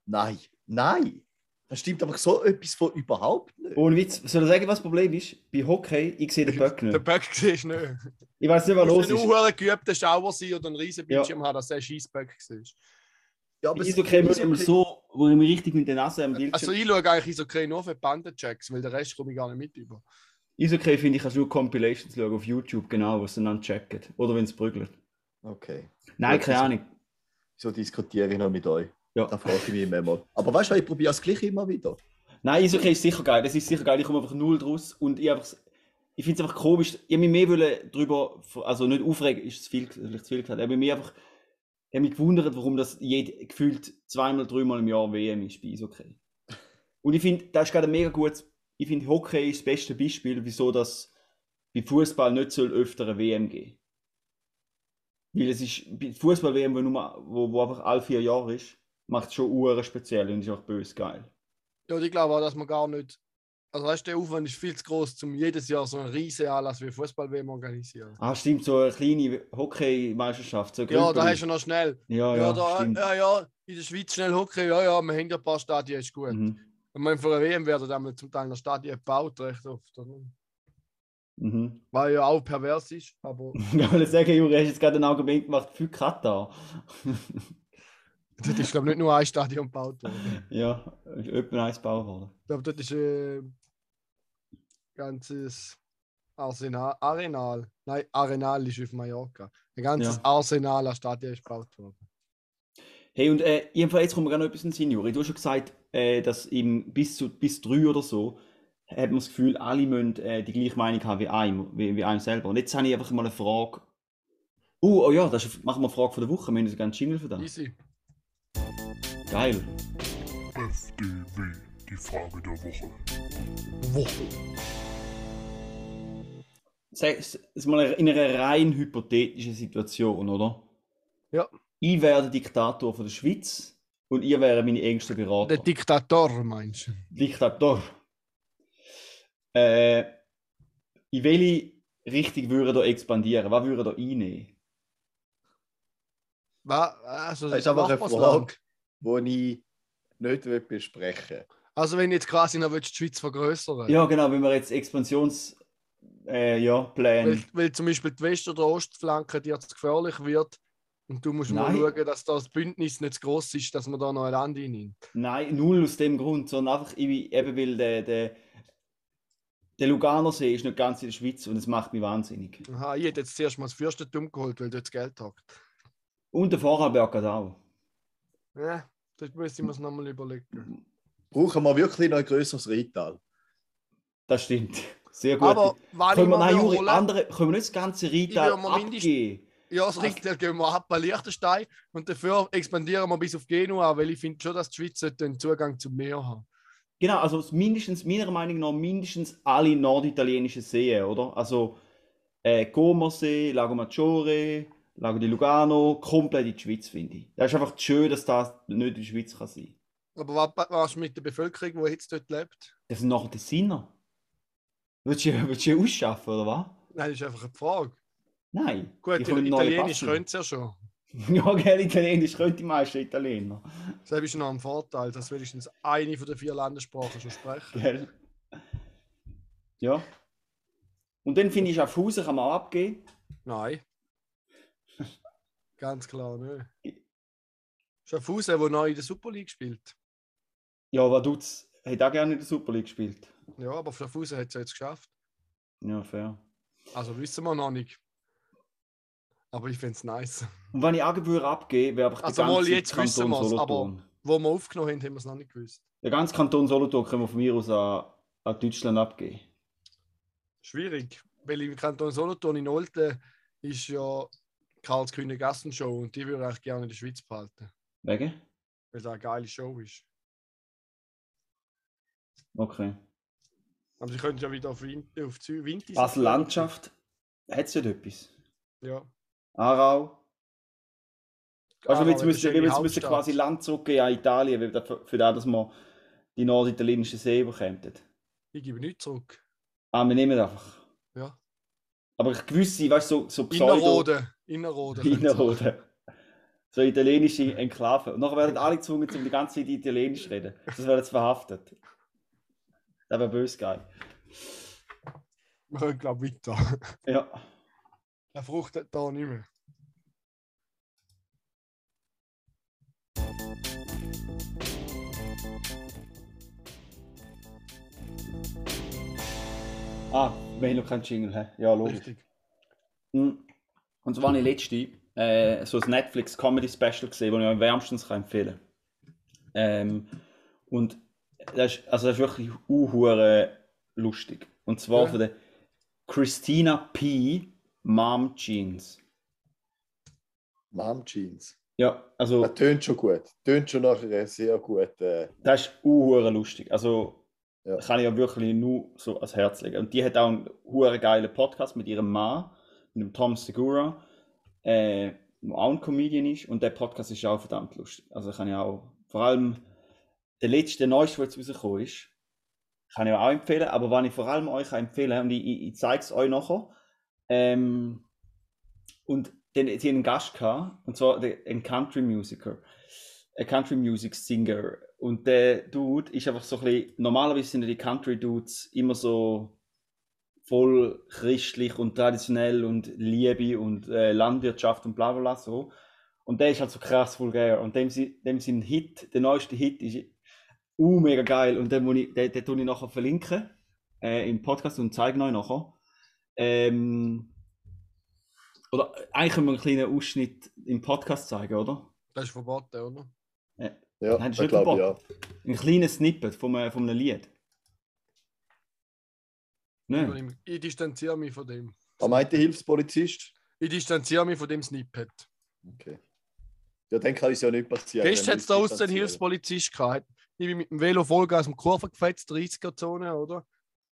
Nein, nein. Das stimmt aber so etwas von überhaupt nicht. Ohne Witz, soll ich sagen, was das Problem ist? Bei Hockey, ich sehe den Böck Der nicht. Böck siehst du nicht. Ich weiß nicht, was Du los ist. ein hoher geübter Schauer sein oder einen riesen Bildschirm haben, dass du einen Scheissböck siehst. Ja, es- Eishockey muss immer so, wo ich mich richtig mit der Nase am Bildschirm... Also ich schaue eigentlich Eishockey nur für Bandenchecks, weil den Rest komme ich gar nicht mit über. Eishockey finde ich, kannst du nur Compilations schauen auf YouTube, genau, was sie dann checken. Oder wenn es prügelt. Okay. Nein, Ja, keine Ahnung. So diskutiere ich noch mit euch. Ja. Da frage ich mich immer mal. Aber weißt du, ich probiere es gleich immer wieder. Nein, Eishockey ist sicher geil. Das ist sicher geil. Ich komme einfach null draus. Und ich, einfach- ich finde es einfach komisch. Ich habe mich mehr wollen drüber, also nicht aufregen, ist zu viel, vielleicht zu viel gesagt. Ich habe mich einfach ich habe mich gewundert, warum das jede, gefühlt zweimal, dreimal im Jahr WM ist bei Eishockey. Und ich finde, das ist gerade ein mega gutes. Ich finde, Hockey ist das beste Beispiel, wieso das bei Fußball nicht soll öfter eine WM geben. Weil es ist, bei Fußball-WM, wo, nur- wo, wo einfach alle vier Jahre ist, macht es schon uren speziell und ist auch böse geil. Ja, ich glaube auch, dass man gar nicht. Also weißt du, der Aufwand ist viel zu groß, um jedes Jahr so einen riesen Anlass wie Fußball-WM organisieren. Ah, stimmt, so eine kleine Hockeymeisterschaft. So Ja, da hast du noch schnell. Ja, Ja, ja, da, ja, ja, in der Schweiz schnell Hockey, ja, ja, wir haben ja ein paar Stadien, ist gut. Mhm. Und man für eine WM werden dann zum Teil noch Stadien gebaut, recht oft. oder? Mhm. Was ja auch pervers ist, aber Ich wollte sagen, Juri, hast jetzt gerade ein Argument gemacht für Katar. dort ist, glaube ich, nicht nur ein Stadion gebaut worden. ja, ist etwa eins gebaut worden. Ich glaube, dort ist äh, ganzes Arsenal, Arenal, nein, Arenal ist auf Mallorca. Ein ganzes Ja. Arsenal an Stadien ist gebaut worden. Hey, und äh, jedenfalls, jetzt kommt mir gerade noch etwas in den Sinn, Juri. Du hast schon gesagt, äh, dass im, bis, zu, bis drei oder so hat man das Gefühl, alle müssen äh, die gleiche Meinung haben wie einem, wie, wie einem selber. Und jetzt habe ich einfach mal eine Frage. Oh, oh ja, das ist, machen wir eine Frage von der Woche. Wir haben uns einen Jingle für das. Easy. Geil. FDW, die Frage der Woche. Sag es es mal in einer rein hypothetischen Situation, oder? Ja. Ich wäre der Diktator von der Schweiz und ihr wäre meine engste Berater. Der Diktator, meinst du? Diktator. Äh, in welche Richtung würde da expandieren? Was würde da einnehmen? Was? Also, Das ist einfach eine. Frage, die ich nicht besprechen will. Also, wenn du jetzt quasi noch willst, die Schweiz vergrößern Ja, genau, wenn wir jetzt Expansions äh, ja, Pläne. weil, weil zum Beispiel die West- oder Ostflanke dir zu gefährlich wird und du musst mal Nein. schauen, dass das Bündnis nicht zu groß ist, dass man da noch ein Land hinnimmt. Nein, null aus dem Grund, sondern einfach ich- eben weil der, der, der Luganer See ist nicht ganz in der Schweiz und es macht mich wahnsinnig. Aha, ich hätte jetzt zuerst mal das Fürstentum geholt, weil dort das Geld hat. Und der Vorarlberg hat auch. Ja, das müssen wir uns nochmal überlegen. Brauchen wir wirklich noch ein größeres Rheintal? Das stimmt. Sehr gut. Aber wann ich können wir, nein, Juri, andere, können wir nicht das ganze mir mindest- abgeben? ja, das Richter gehen wir ab bei Liechtenstein und dafür expandieren wir bis auf Genua, weil ich finde schon, dass die Schweiz einen Zugang zum Meer haben. Genau, also es mindestens, meiner Meinung nach, mindestens alle norditalienischen Seen, oder? Also äh, Comersee, Lago Maggiore, Lago di Lugano, komplett in die Schweiz, finde ich. Das ist einfach schön, dass das nicht in der Schweiz kann sein. Aber was, was ist mit der Bevölkerung, die jetzt dort lebt? Das sind nachher die Sinner. Willst du, willst du ausschaffen, oder was? Nein, das ist einfach eine Frage. Nein. Gut, Italienisch können sie ja schon. Ja, gell, Italienisch können die meisten Italiener. Das ist noch ein Vorteil, dass wenigstens eine von den vier Landessprachen schon sprechen. Gell? Ja. Und dann finde ich, Schaffhausen kann man abgeben. Nein. Ganz klar nicht. Schaffhausen, der neu in der Super League spielt. Ja, Vaduz hat auch gerne in der Super League gespielt. Ja, aber Schaffhausen hat es ja jetzt geschafft. Ja, fair. Also wissen wir noch nicht. Aber ich finde es nice. Und wenn ich Agentur abgebe, wäre einfach Also mal ganze jetzt wissen Kanton wir's, aber-. Wo wir aufgenommen haben, haben wir es noch nicht gewusst. Der ganze Kanton Solothurn können wir von mir aus an, an Deutschland abgeben. Schwierig. Weil im Kanton Solothurn in Olten ist ja Karls Kühne Gassenshow und die würde ich gerne in der Schweiz behalten. Wegen? Weil das eine geile Show ist. Okay. Aber sie können ja wieder auf, Win auf Winter. Basel-Landschaft, hat es nicht etwas? Ja. Aarau? Also Aarau jetzt müssen wir schöne jetzt müssen quasi Land zurückgehen an Italien, weil für das, dass wir die norditalienischen See bekämen. Ich gebe nichts zurück. Ah, wir nehmen einfach. Ja. Aber gewisse, weißt du, so, so Pseudo... Innerrode. Sie- Innerrhoden. So italienische Enklave. Und nachher werden alle gezwungen, um die ganze Zeit Italienisch zu reden. Das wird jetzt verhaftet. Das wäre böse geil. Wir können, glaube ich, weiter. Ja. Er fruchtet da nicht mehr. Ah, wir haben noch keinen Jingle. hä? Ja, logisch. Richtig. Mhm. Und so war ich letzte äh, so ein Netflix Comedy Special gesehen, das ich euch wärmstens kann empfehlen ähm, Und das ist, also das ist wirklich uhure lustig. Und zwar Ja. von der Christina P. Mom Jeans. Mom Jeans. Ja, also Das tönt schon gut. Tönt schon nach einer sehr guten. Äh, das ist uhure lustig. Also Ja. kann ich ja wirklich nur so ans Herz legen. Und die hat auch einen uhure geilen Podcast mit ihrem Mann, mit dem Tom Segura, äh, der auch ein Comedian ist. Und der Podcast ist auch verdammt lustig. Also kann ich auch, vor allem der letzte, der neueste, der jetzt rausgekommen ist, kann ich auch empfehlen. Aber was ich vor allem euch empfehlen und ich, ich, ich zeige es euch nachher, ähm, und dann, sie einen Gast gehabt, und zwar ein Country Musiker, ein Country Music Singer. Und der Dude ist einfach so ein bisschen, normalerweise sind die Country Dudes immer so voll christlich und traditionell und Liebe und äh, Landwirtschaft und bla bla bla so. Und der ist halt so krass vulgär. Und dem, dem sein Hit, der neueste Hit ist uh, mega geil. Und den, muss ich, den, den tue ich nachher verlinken äh, im Podcast und zeige euch nachher. Ähm, oder eigentlich können wir einen kleinen Ausschnitt im Podcast zeigen, oder? Das ist verboten, oder? ja, Nein, das ist nicht glaube ich ja. verboten. Ein kleines Snippet von von einem Lied. Nein. Ich distanziere mich von dem. Was meint der Hilfspolizist? Ich distanziere mich von dem Snippet. Okay. Ja, dann kann es ja nicht passieren. Gestern hat es da aus den. Hilfspolizist gehabt. Ich bin mit dem Velo Vollgas im Kurve gefetzt, 30er-Zone, oder?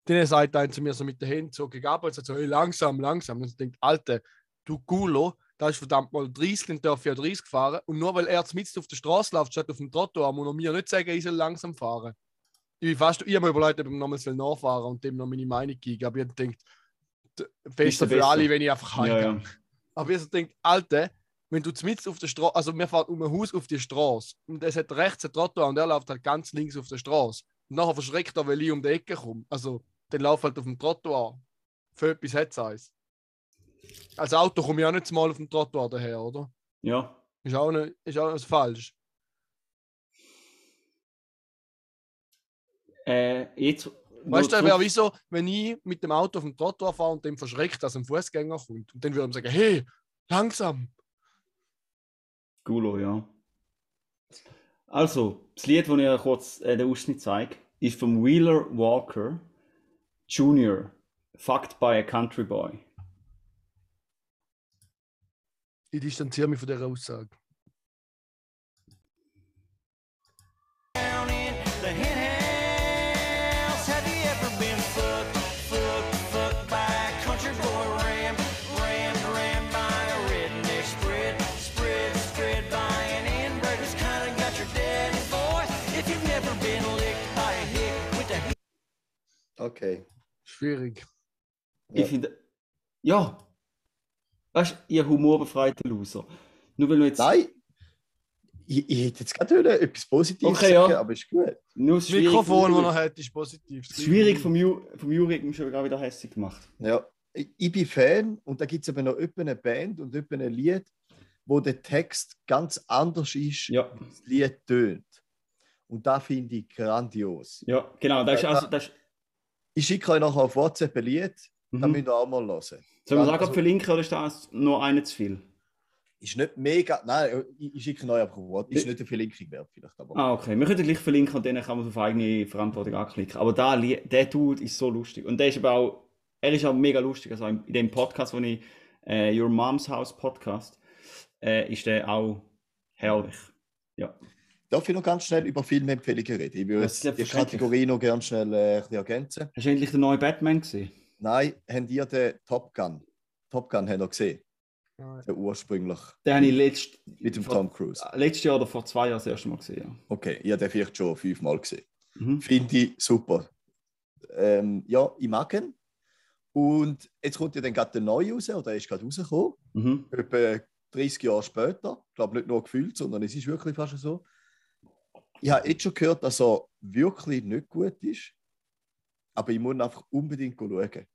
Dann sagt einer zu mir so mit den Händen so gegen ab und sagt so, hey, langsam, langsam. Und ich denke, Alter, du Gulo, da ist verdammt mal 30, dann darf ich ja 30 fahren. Und nur weil er mitten auf der Straße läuft, statt auf dem Trottoir, muss er mir nicht sagen, ich soll langsam fahren. Ich bin fast, ich habe mir überlegt, ob ich nochmals nachfahren und dem noch meine Meinung geben. Aber ich habe gedacht, besser für alle, wenn ich einfach Ja, heimgehe. ja. Aber ich so denke, Alter, wenn du mitten auf der Straße, also wir fahren um ein Haus auf die Straße und es hat rechts ein Trottoir und er läuft halt ganz links auf der Straße. Und nachher verschreckt er, weil ich um die Ecke komme. Also, dann lauf halt auf dem Trottoir. Für etwas hat es eins. Als Auto komme ich auch nicht mal auf dem Trottoir daher, oder? Ja. Ist auch nicht, ist auch nicht falsch. Äh, jetzt. Weißt du, wäre zurück- wie so, wenn ich mit dem Auto auf dem Trottoir fahre und dem verschreckt, dass ein Fußgänger kommt. Und dann würde ich sagen, hey, langsam. Gulo, ja. Also, das Lied, das ich euch kurz äh, den Ausschnitt zeige, ist von Wheeler Walker Jr. Fucked by a Country Boy. Ich distanziere mich von dieser Aussage. Okay. Schwierig. Ja. Ich finde. Ja. Weißt du, ihr humorbefreiter Loser. Nur weil du jetzt. Nein, ich, ich hätte jetzt gerade etwas Positives Okay, ja. sagen, aber ist gut. Nur Das schwierig, Mikrofon, das er hat, ist positiv. Schwierig vom, Ju, vom Juri schon gerade wieder hässlich gemacht. Ja, ich, ich bin Fan und da gibt es aber noch eine Band und etwa ein Lied, wo der Text ganz anders ist, Ja, das Lied tönt. Und da finde ich grandios. ja, genau. Das ist, also, das ist, Ich schicke euch nachher auf WhatsApp ein Lied, mhm. müsst ihr auch mal hören. Sollen wir sagen, Also- verlinken oder ist das nur eine zu viel? Ist nicht mega, nein, ich, ich schicke einfach auf WhatsApp. Ist nicht eine Verlinkung wert, vielleicht. Aber Ah, okay. Wir können gleich verlinken und dann kann man auf eigene Verantwortung anklicken. Aber da, der Dude ist so lustig. Und der ist aber auch, er ist auch mega lustig. Also in dem Podcast, wo ich, äh, Your Mom's House Podcast, äh, ist der auch herrlich. Ja. Darf ich noch ganz schnell über Filmempfehlungen reden? Ich würde die. Kategorie noch gerne schnell äh, ergänzen. Hast du endlich den neuen Batman gesehen? Nein, habt ihr den Top Gun? Top Gun habt ihr gesehen? Nein. Der ursprünglich Den habe ich letzt, mit dem vor- Tom Cruise. letztes Jahr oder vor zwei Jahren das erste Mal gesehen. Ja. Okay, ich habe den vielleicht schon fünfmal gesehen. Mhm. Finde ich super. Ähm, ja, ich mag ihn. Und jetzt kommt ja dann gerade der neue raus, oder er ist gerade rausgekommen, Mhm. etwa 30 Jahre später. Ich glaube nicht nur gefühlt, sondern es ist wirklich fast so. Ich habe jetzt schon gehört, dass er wirklich nicht gut ist. Aber ich muss ihn einfach unbedingt schauen.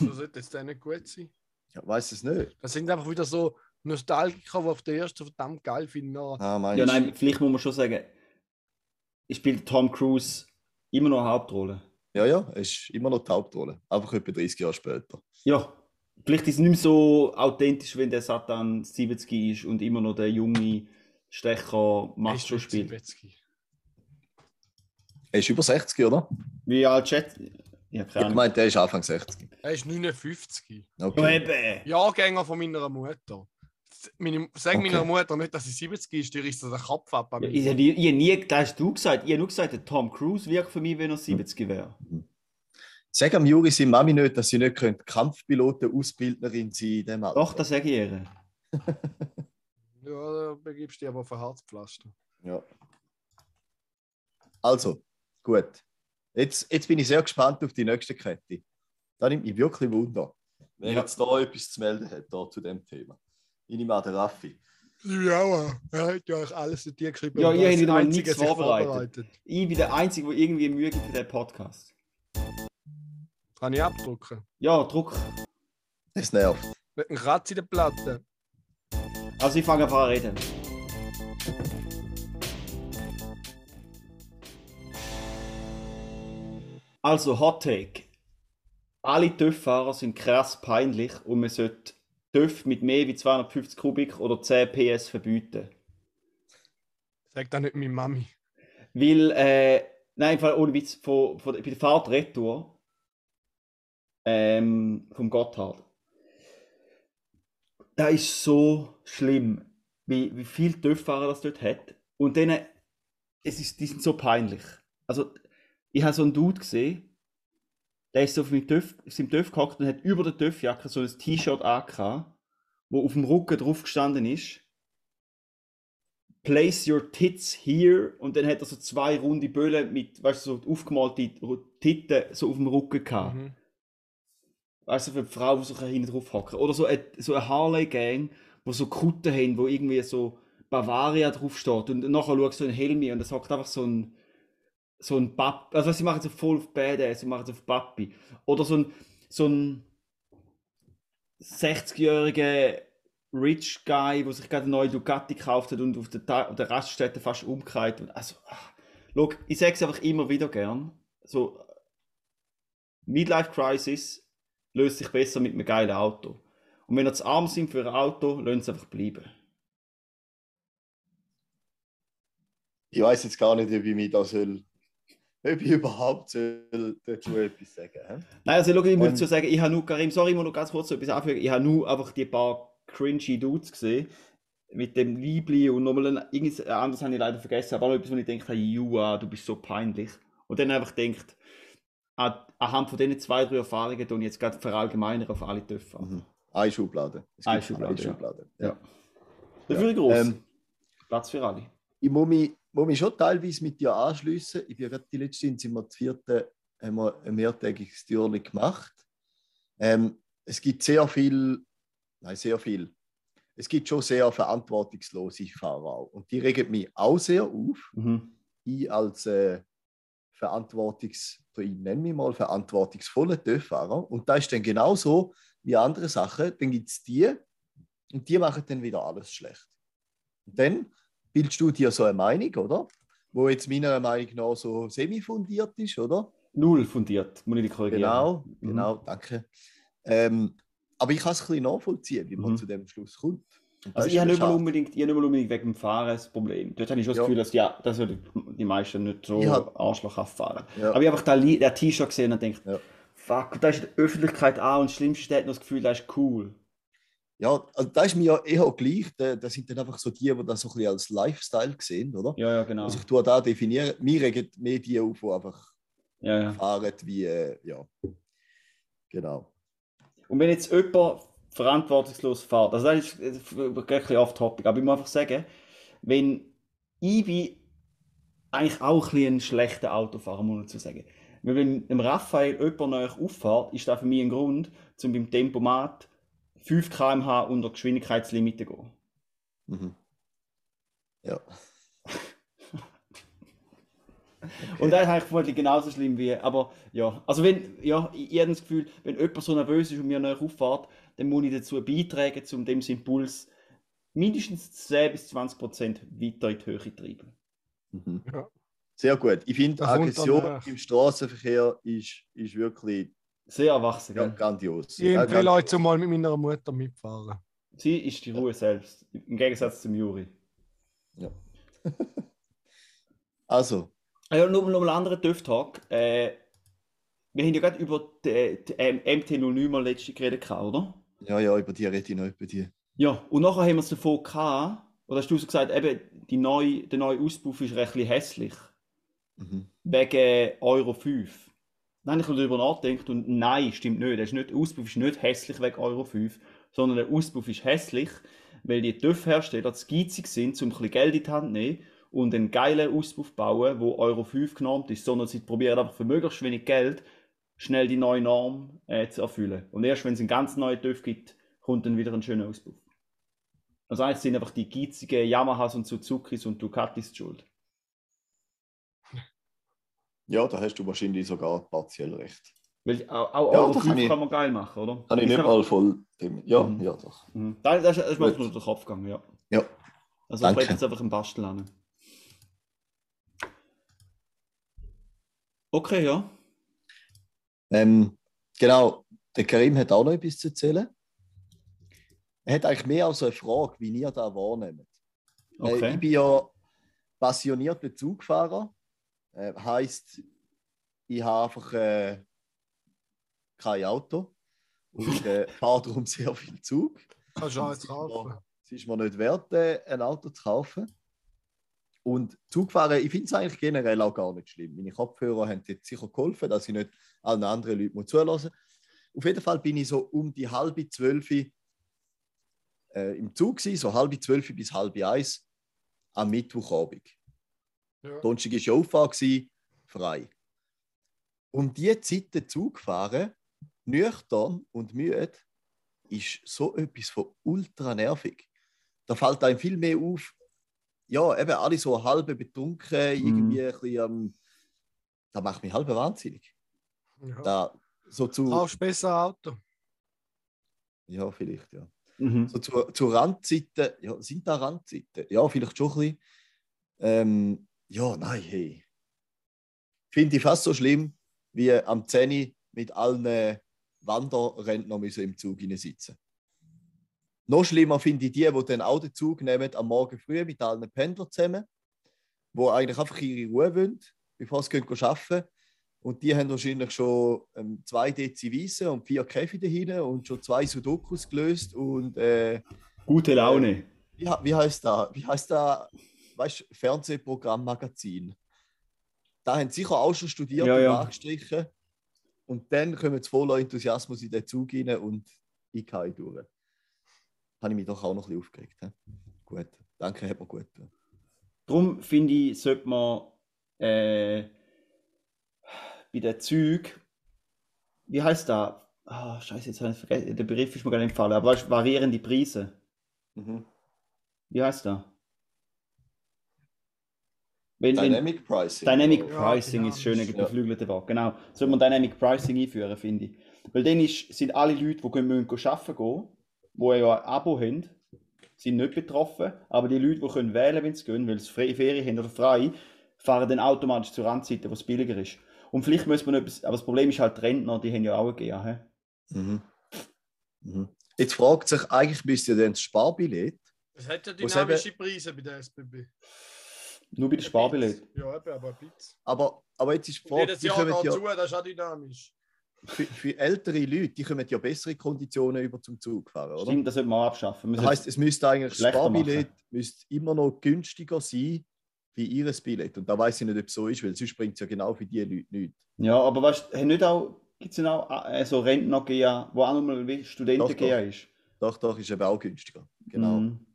So sollte es dann nicht gut sein. Ich weiß es nicht. Das sind einfach wieder so Nostalgiker, die auf der ersten verdammt geil finden. Ah, meinst Ja, du? nein, vielleicht muss man schon sagen, ich spiele Tom Cruise immer noch eine Hauptrolle. ja, ja, es ist immer noch die Hauptrolle. Einfach etwa 30 Jahre später. Ja, vielleicht ist es nicht mehr so authentisch, wenn der Satan 70 ist und immer noch der junge Stecher Macho spielt. Er ist über 60, oder? Wie alt Chat? Ja, Ich Ahnung. meine, der ist Anfang 60. Er ist 59. Ja, Okay. Jahrgänger von meiner Mutter. Meine, sag Okay. meiner Mutter nicht, dass sie 70 ist, die risst so den Kopf ab. Ja, ich, ich, ich, nie, das hast du gesagt. Ich habe nur gesagt, der Tom Cruise wirkt für mich, wenn er 70 wäre. Sag am Juri seine Mami nicht, dass sie nicht Kampfpiloten-Ausbildnerin sein in dem Alter. Doch, das sage ich ihr. Ja, da begibst du dich aber auf ein Harzpflaster. Ja. Also, gut. Jetzt, jetzt bin ich sehr gespannt auf die nächste Kette. Da nimmt mich wirklich Wunder, wer Ja. jetzt da etwas zu melden hat da zu dem Thema. Ich nehme an, der Raffi. Ja, er hat ja euch alles in dir geschrieben. Ja, wieder mal Einziger nichts sich vorbereitet. Ich bin der Einzige, der irgendwie Mühe gibt für den Podcast. Kann ich abdrucken? Ja, Druck. Das nervt. Mit einem Kratz in der Platte. Also ich fange einfach an reden. Also Hot Take. Alle TÜV-Fahrer sind krass peinlich und man sollte TÜV mit mehr wie 250 Kubik oder 10 PS verbieten. Sag das nicht meine Mami. Weil, äh, nein, Fall ohne Witz, von, von, bei der Fahrt Retour ähm, vom Gotthard. Da ist so schlimm, wie, wie viel TÜV-Fahrer das dort hat. Und denen, es ist, die sind so peinlich. Also, ich habe so einen Dude gesehen, der ist so auf auf seinem TÜV gehockt und hat über der TÜV-Jacke so ein T-Shirt angehabt, wo auf dem Rücken drauf gestanden ist. Place your tits here und dann hat er so zwei runde Böllen mit, weißt du, so aufgemalte Titten so auf dem Rücken gehabt. Mhm. Weißt du, für die Frau, die so hinten drauf hocken. Oder so eine, so eine Harley-Gang, wo so Kutten haben, wo irgendwie so Bavaria draufsteht. Und nachher schaust du einen Helm an und es hockt einfach so ein, so ein Papi. Also, sie machen so voll auf Badass, sie machen es auf Papi. Oder so ein, so ein 60-jähriger Rich Guy, der sich gerade eine neue Ducati gekauft hat und auf der, Ta- auf der Raststätte fast umgekehrt. Und also, ah, schau, ich sage es einfach immer wieder gern. So, Midlife Crisis löst sich besser mit einem geilen Auto. Und wenn ihr zu arm sind für ein Auto, lasst es einfach bleiben. Ich weiß jetzt gar nicht, ob ich mich da soll, ob ich überhaupt soll dazu etwas sagen hä? Nein, also schau, ich muss Ähm. so sagen, ich habe nur, Karim, sorry, ich muss noch ganz kurz so etwas anfügen. Ich habe nur einfach die paar cringy Dudes gesehen. Mit dem Liebli und nochmal ein, irgendwas anderes habe ich leider vergessen, aber auch noch etwas, wo ich denke, Jua, du bist so peinlich. Und dann einfach denkt, an, anhand von diesen zwei, drei Erfahrungen ich jetzt gerade verallgemeinern auf alle Töpfe. Mhm. Eine Schublade. Es Eine Schublade, ja. Schublade. Ja. Dafür groß. Ähm, Platz für alle. ich muss mich, muss mich schon teilweise mit dir anschliessen. Ich bin gerade die letzten sind wir das vierte, haben wir ein mehrtägiges Türchen gemacht. Ähm, es gibt sehr viele Nein, sehr viel. Es gibt schon sehr verantwortungslose Fahrer auch. Und die regen mich auch sehr auf. Mhm. Ich als äh, verantwortungs, ich nenne mich mal verantwortungsvoller TÜV-Fahrer. Und da ist dann genauso wie andere Sachen. Dann gibt es die und die machen dann wieder alles schlecht. Und dann bildest du dir so eine Meinung, oder? Wo jetzt meiner Meinung nach so semi-fundiert ist, oder? Null fundiert, muss ich dich korrigieren. Genau, Mhm. genau, danke. Ähm, aber ich kann es ein bisschen nachvollziehen, wie man Mhm. zu dem Schluss kommt. Das Also ist ich habe nicht unbedingt, ich nicht unbedingt wegen dem Fahren das Problem. Dort habe ich schon das Ja. Gefühl, dass die, dass ja die, die meisten nicht so hab- arschlochhaft fahren. Ja. Aber ich habe einfach das T-Shirt gesehen und denkt, Ja. fuck, da ist der Öffentlichkeit auch und das Schlimmste, hat noch das Gefühl, das ist cool. Ja, also da ist mir ja eher gleich. Da, das sind dann einfach so die, die das so ein bisschen als Lifestyle sehen, oder? Ja, ja, genau. Also ich tue da definieren. Mir regen mehr die auf, die einfach Ja, ja. fahren wie, äh, ja. Genau. Und wenn jetzt jemand verantwortungslos fährt, also das ist ein bisschen off-topic, aber ich muss einfach sagen, wenn ich bin eigentlich auch ein, bisschen ein schlechter Autofahrer, muss man dazu sagen. Weil wenn dem Raphael jemand neu auffährt, ist das für mich ein Grund, um beim Tempomat 5 km/h unter Geschwindigkeitslimite zu gehen. Mhm. Ja. Und das ist eigentlich vermutlich genauso schlimm wie, aber ja, also wenn, ja, ich, ich habe das Gefühl, wenn jemand so nervös ist und mir neu auffährt, dann muss ich dazu beitragen, um dem Impuls mindestens 10 bis 20 Prozent weiter in die Höhe zu treiben. Mhm. Ja. Sehr gut. Ich finde, Aggression äh, im Straßenverkehr ist, ist wirklich Sehr erwachsen, ja, grandios. Ich Ja, empfehle euch, mal mit meiner Mutter mitfahren. Sie ist die Ruhe selbst, im Gegensatz zum Juri. Also, Ah Ja, nur, nur mal einen anderen TÜV-Talk. Äh, wir haben ja gerade über die, die ähm, MT09 mal letzte geredet, gehabt, oder? Ja, ja, über die rede ich noch über die. Ja, und nachher haben wir es davon gehabt, oder hast du so gesagt, eben, die neue, der neue Auspuff ist recht hässlich. Mhm. wegen Euro 5. Dann habe ich darüber nachgedacht und nein, stimmt nicht. Der, ist nicht. der Auspuff ist nicht hässlich wegen Euro 5, sondern der Auspuff ist hässlich, weil die TÜV-Hersteller zu geizig sind, um ein bisschen Geld in die Hand zu nehmen und einen geilen Auspuff bauen, wo Euro 5 genormt ist, sondern sie probieren einfach für möglichst wenig Geld schnell die neue Norm äh, zu erfüllen. Und erst wenn es einen ganz neuen TÜV gibt, kommt dann wieder ein schöner Auspuff. Also eigentlich sind einfach die geizigen Yamahas und Suzukis und Ducatis die schuld. Ja, da hast du wahrscheinlich sogar partiell recht. Weil auch, auch Ja, Euro da 5 kann kann, ich- man geil machen, oder? Kann ich nicht mal voll. Ja, Mhm. ja, doch. Mhm. Das, das, das ist mir durch den Kopf gegangen, ja. Ja. Also Danke. ich jetzt einfach im Basteln an. Okay, ja. Ähm, genau, der Karim hat auch noch etwas zu erzählen. Er hat eigentlich mehr als eine Frage, wie ihr da wahrnehmt. Äh, Okay. ich bin ja passionierter Zugfahrer. Äh, heißt, ich habe einfach äh, kein Auto und äh, fahre darum sehr viel Zug. Kannst du auch jetzt kaufen. Es ist mir nicht wert, äh, ein Auto zu kaufen. Und Zugfahren, ich finde es eigentlich generell auch gar nicht schlimm. Meine Kopfhörer haben jetzt sicher geholfen, dass ich nicht allen anderen Leuten muss zulassen Auf jeden Fall bin ich so um die halbe zwölf äh, im Zug, gewesen, so halbe zwölf bis halbe eins am Mittwochabend. Ja. Donnerstag war ja Auffahrt, frei. Um diese Zeit Zug fahren, nüchtern und müde, ist so etwas von ultra nervig. Da fällt einem viel mehr auf, ja, eben alle so halb betrunken, Mhm. irgendwie ein bisschen am. Da macht mich halb wahnsinnig. Ja. Da, so zu. Kaufst besser ein Auto. Ja, vielleicht, ja. Mhm. So zu, zu Randzeiten, ja, sind da Randzeiten? Ja, vielleicht schon ein bisschen. Ähm, ja, nein, hey. Finde ich fast so schlimm, wie am 10 mit allen Wanderrentnern müssen im Zug sitzen. Noch schlimmer finde ich die, die dann auch den Zug nehmen am Morgen früh mit allen Pendlern zusammen, die eigentlich einfach ihre Ruhe wollen, bevor sie gehen arbeiten Und die haben wahrscheinlich schon ähm, zwei Dezi Weisse und vier Kaffee dahin und schon zwei Sudokus gelöst. Und äh, Gute Laune. wie, he- wie heißt da? Wie heißt da? Weißt Fernsehprogramm, Magazin. Da haben sie sicher auch schon studiert Ja, und ja. angestrichen. Und dann kommen sie voller Enthusiasmus in den Zug rein und ich gehe durch. Habe ich mich doch auch noch ein bisschen aufgeregt. he? Gut, danke, hat mir gut getan. Darum finde ich, sollte man äh, bei den Zügen, wie heißt das? Ah, scheiße, jetzt habe ich vergessen. Der Begriff ist mir gar nicht gefallen. Aber weißt, variierende Preise. Mhm. Wie heißt das? Wenn, wenn, Dynamic Pricing. Dynamic Ja, Pricing ist schön, ein geflügelter Wort. Genau. Soll man Dynamic Pricing einführen, finde ich. Weil dann ist, sind alle Leute, die können, müssen arbeiten gehen, die ja ein Abo haben, sind nicht betroffen. Aber die Leute, die können wählen, wenn sie gehen, weil sie freie Ferien haben oder frei, fahren dann automatisch zur Randseite, wo es billiger ist. Und vielleicht muss man etwas, aber das Problem ist halt, die Rentner, die haben ja auch hä? Mhm. Mhm. Jetzt fragt sich, eigentlich müsste ja dann das Sparbillett, Es hat ja dynamische Preise bei der SBB. Nur bei den Sparbillett. Ja, eben, aber ein bisschen. aber, aber jetzt ist die Frage, jedes die Jahr geht ja, zu, das ist auch dynamisch. Für, für ältere Leute, die kommen ja bessere Konditionen über zum Zug fahren, oder? Stimmt, das sollte man auch abschaffen. Das heisst, es müsste eigentlich das Sparbillett müsste immer noch günstiger sein wie ihr Billett. Und da weiß ich nicht, ob es so ist, weil sonst bringt es ja genau für die Leute nichts. Ja, aber weißt du, nicht auch, gibt es auch äh, so Rentner GA, wo auch nochmal wie Studenten Doch, GA doch. ist? Doch, doch, ist eben auch günstiger. Genau. Mhm.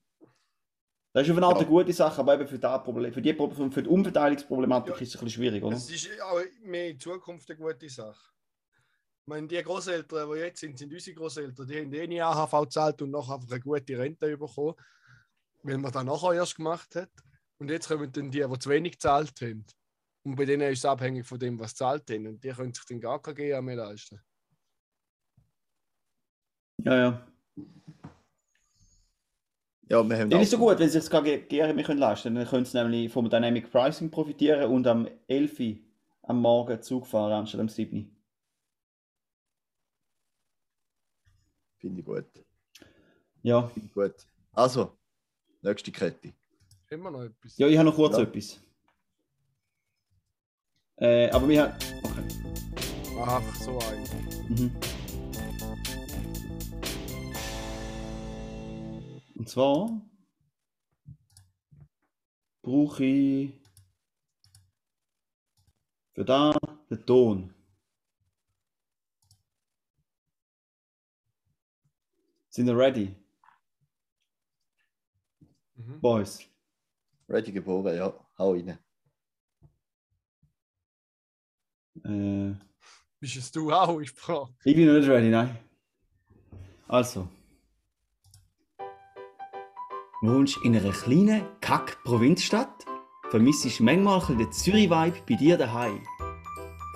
Das ist auf eine Art Ja. eine gute Sache, aber eben für, das Problem, für, die, für die Umverteilungsproblematik Ja. ist es ein bisschen schwierig, oder? Es ist auch mehr in Zukunft eine gute Sache. Ich meine, die Großeltern, die jetzt sind, sind unsere Großeltern, die haben eh nie AHV gezahlt und nachher einfach eine gute Rente bekommen, weil man das nachher erst gemacht hat. Und jetzt kommen dann die, die zu wenig gezahlt haben. Und bei denen ist es abhängig von dem, was sie gezahlt haben. Und die können sich dann gar kein GA mehr leisten. Ja, ja. Ja, wir haben Dann auch- ist so gut, wenn sie sich das GR mehr können leisten können. Dann können sie nämlich vom Dynamic Pricing profitieren und am 11. Uhr am Morgen Zug fahren anstatt am 7. Finde ich gut. Ja. Finde ich gut. Also, nächste Kette. Immer noch etwas. ja, ich habe noch kurz Ja. etwas. Äh, aber wir haben. Okay. Ach, so ein. Mhm. Und zwar brauche ich für da den Ton. Sind ihr ready, Mhm. Boys? Ready geboren, ja. Hau rein. Äh, Bist es du auch? Ich frage. ich bin noch nicht ready, nein. Also. Wohnst in einer kleinen Kack-Provinzstadt? Vermissest manchmal den Zürich-Vibe bei dir daheim.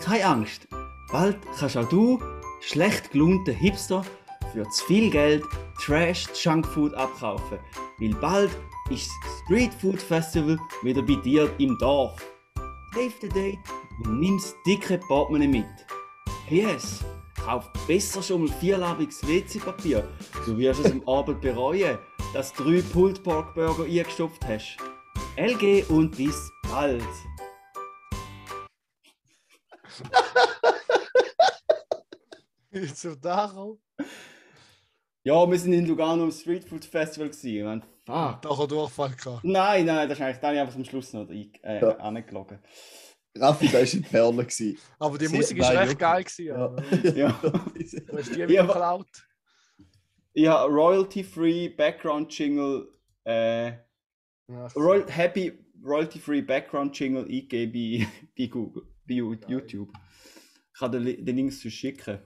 Keine Angst, bald kannst auch du, schlecht gelaunter Hipster, für zu viel Geld Trash-Junkfood abkaufen. Weil bald ist das Street Food Festival wieder bei dir im Dorf. Save the date und nimm das dicke Portemonnaie mit. PS, kauf besser schon mal vierlabiges WC-Papier. Du wirst es am Abend bereuen, dass du drei Pulled Pork Burger eingestopft hast. LG und bis bald. so darauf. Ja, wir sind in Lugano am Street Food Festival gewesen. Man, fuck. Da hat Durchfall gehabt. Nein, nein, das ist eigentlich, da habe ich einfach am Schluss noch äh, Ja. angelogen. Raffi, da ist in die Perle. gewesen. Aber die Sehr- Musik ist nein, recht geil gewesen. Ja. Ja. Ja. Du hast die Ja, wieder geklaut. Ich habe Royalty-Free Background Jingle, äh, Ach. Royal, Happy Royalty-Free Background Jingle eingegeben bei, bei Google, bei YouTube. Ich kann den, den Links zu schicken.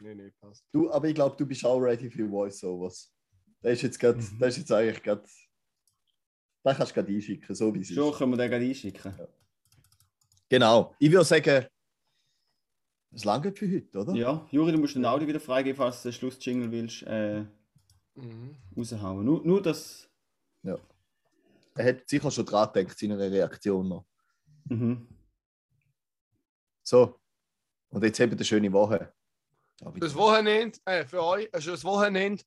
Nee, nee, passt. Du, aber ich glaube, du bist auch ready für Voiceovers. Das ist jetzt, grad, Mhm. das ist jetzt eigentlich gerade. Da kannst du gerade einschicken, so wie es Schon ist. können wir den gerade einschicken. Genau. Ich würde sagen, es langt für heute, oder? Ja, Juri, du musst den Audio wieder freigeben, falls du den Schlussjingle willst äh, Mhm. raushauen. Nur, nur das. Er hat sicher schon dran gedacht, seiner Reaktion noch. Mhm. So. Und jetzt habt ihr eine schöne Woche. Ciao, Das Wochenende, äh, für euch, ist das Wochenende.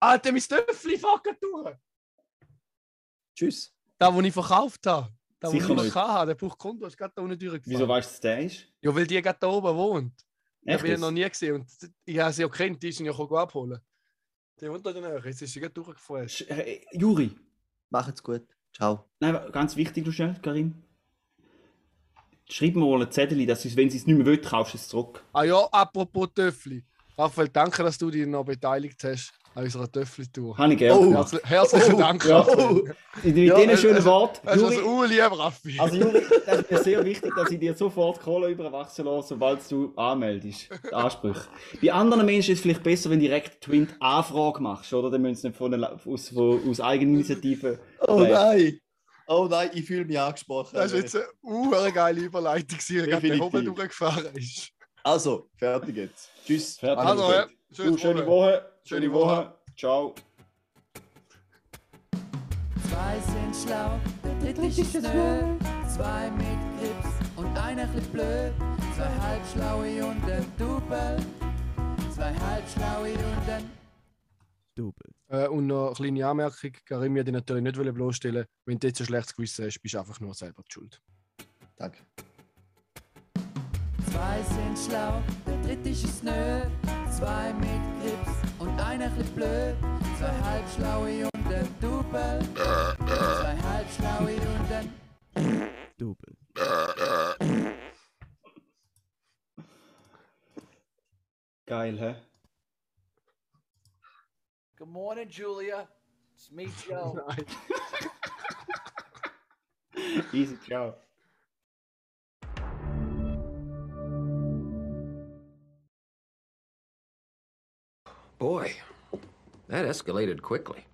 Alter, mein Töffel fucking durch. Tschüss. Das, was ich verkauft habe. Das, was Sicher ich noch hatte, der braucht Konto, ist gerade da unten durchgefahren. Wieso weißt du, dass der ist? Ja, weil die gerade da oben wohnt. Ich Echt habe ihn noch nie gesehen und ich habe sie ja kennt, die sind ja gekommen abholen. Die wohnt da in der Nähe, jetzt ist sie gerade durchgefahren. Sch- äh, Juri, Macht's gut. Ciao. nein, ganz wichtig, du schnell, Karin. Schreib mir mal ein Zettel, dass sie, wenn sie es nicht mehr will, kaufst du es zurück. Ah ja, apropos Töffli. Raphael, danke, dass du dich noch beteiligt hast an unserer Töffli-Tour. Habe ich gerne Oh. gemacht. Herzli herzlichen Oh, Dank, ja. Mit Ja, diesen es- schönen es- Worten. Das ist Juri, also urlieb, Raffi. also Juri, das ist mir sehr wichtig, dass ich dir sofort Kohle überwachsen lasse, sobald du anmeldest. Ansprüche. Bei anderen Menschen ist es vielleicht besser, wenn du direkt Twint Anfrage machst, oder? Dann müssen sie nicht von, aus, von, aus Eigeninitiative. Oh Nein. Oh nein, ich fühle mich angesprochen. Das war jetzt eine geile Überleitung, weil gerade. Hobel durchgefahren ist. Also, fertig jetzt. Tschüss. Fertig. Also, ja, gut. schönes Du, schöne Woche. Schöne Schöne Woche. Ciao. Zwei sind schlau, der dritte ist nö. Zwei mit Grips und einer chli blöd. Zwei halbschlaue und ein Double. Zwei halbschlaue und ein Double. Äh, und noch eine kleine Anmerkung: Karim dich natürlich nicht wollen bloßstellen. Wenn du jetzt ein schlechtes Gewissen hast, bist du einfach nur selber die schuld. Danke. Zwei sind schlau, der dritte ist nö. Zwei mit Grips und einer chli blöd. Zwei halbschlaue und ein Double. Zwei halbschlaue und ein Double. Geil, hä? Good morning, Julia. It's me, Joe. Nein. Easy, ciao. Boy, that escalated quickly.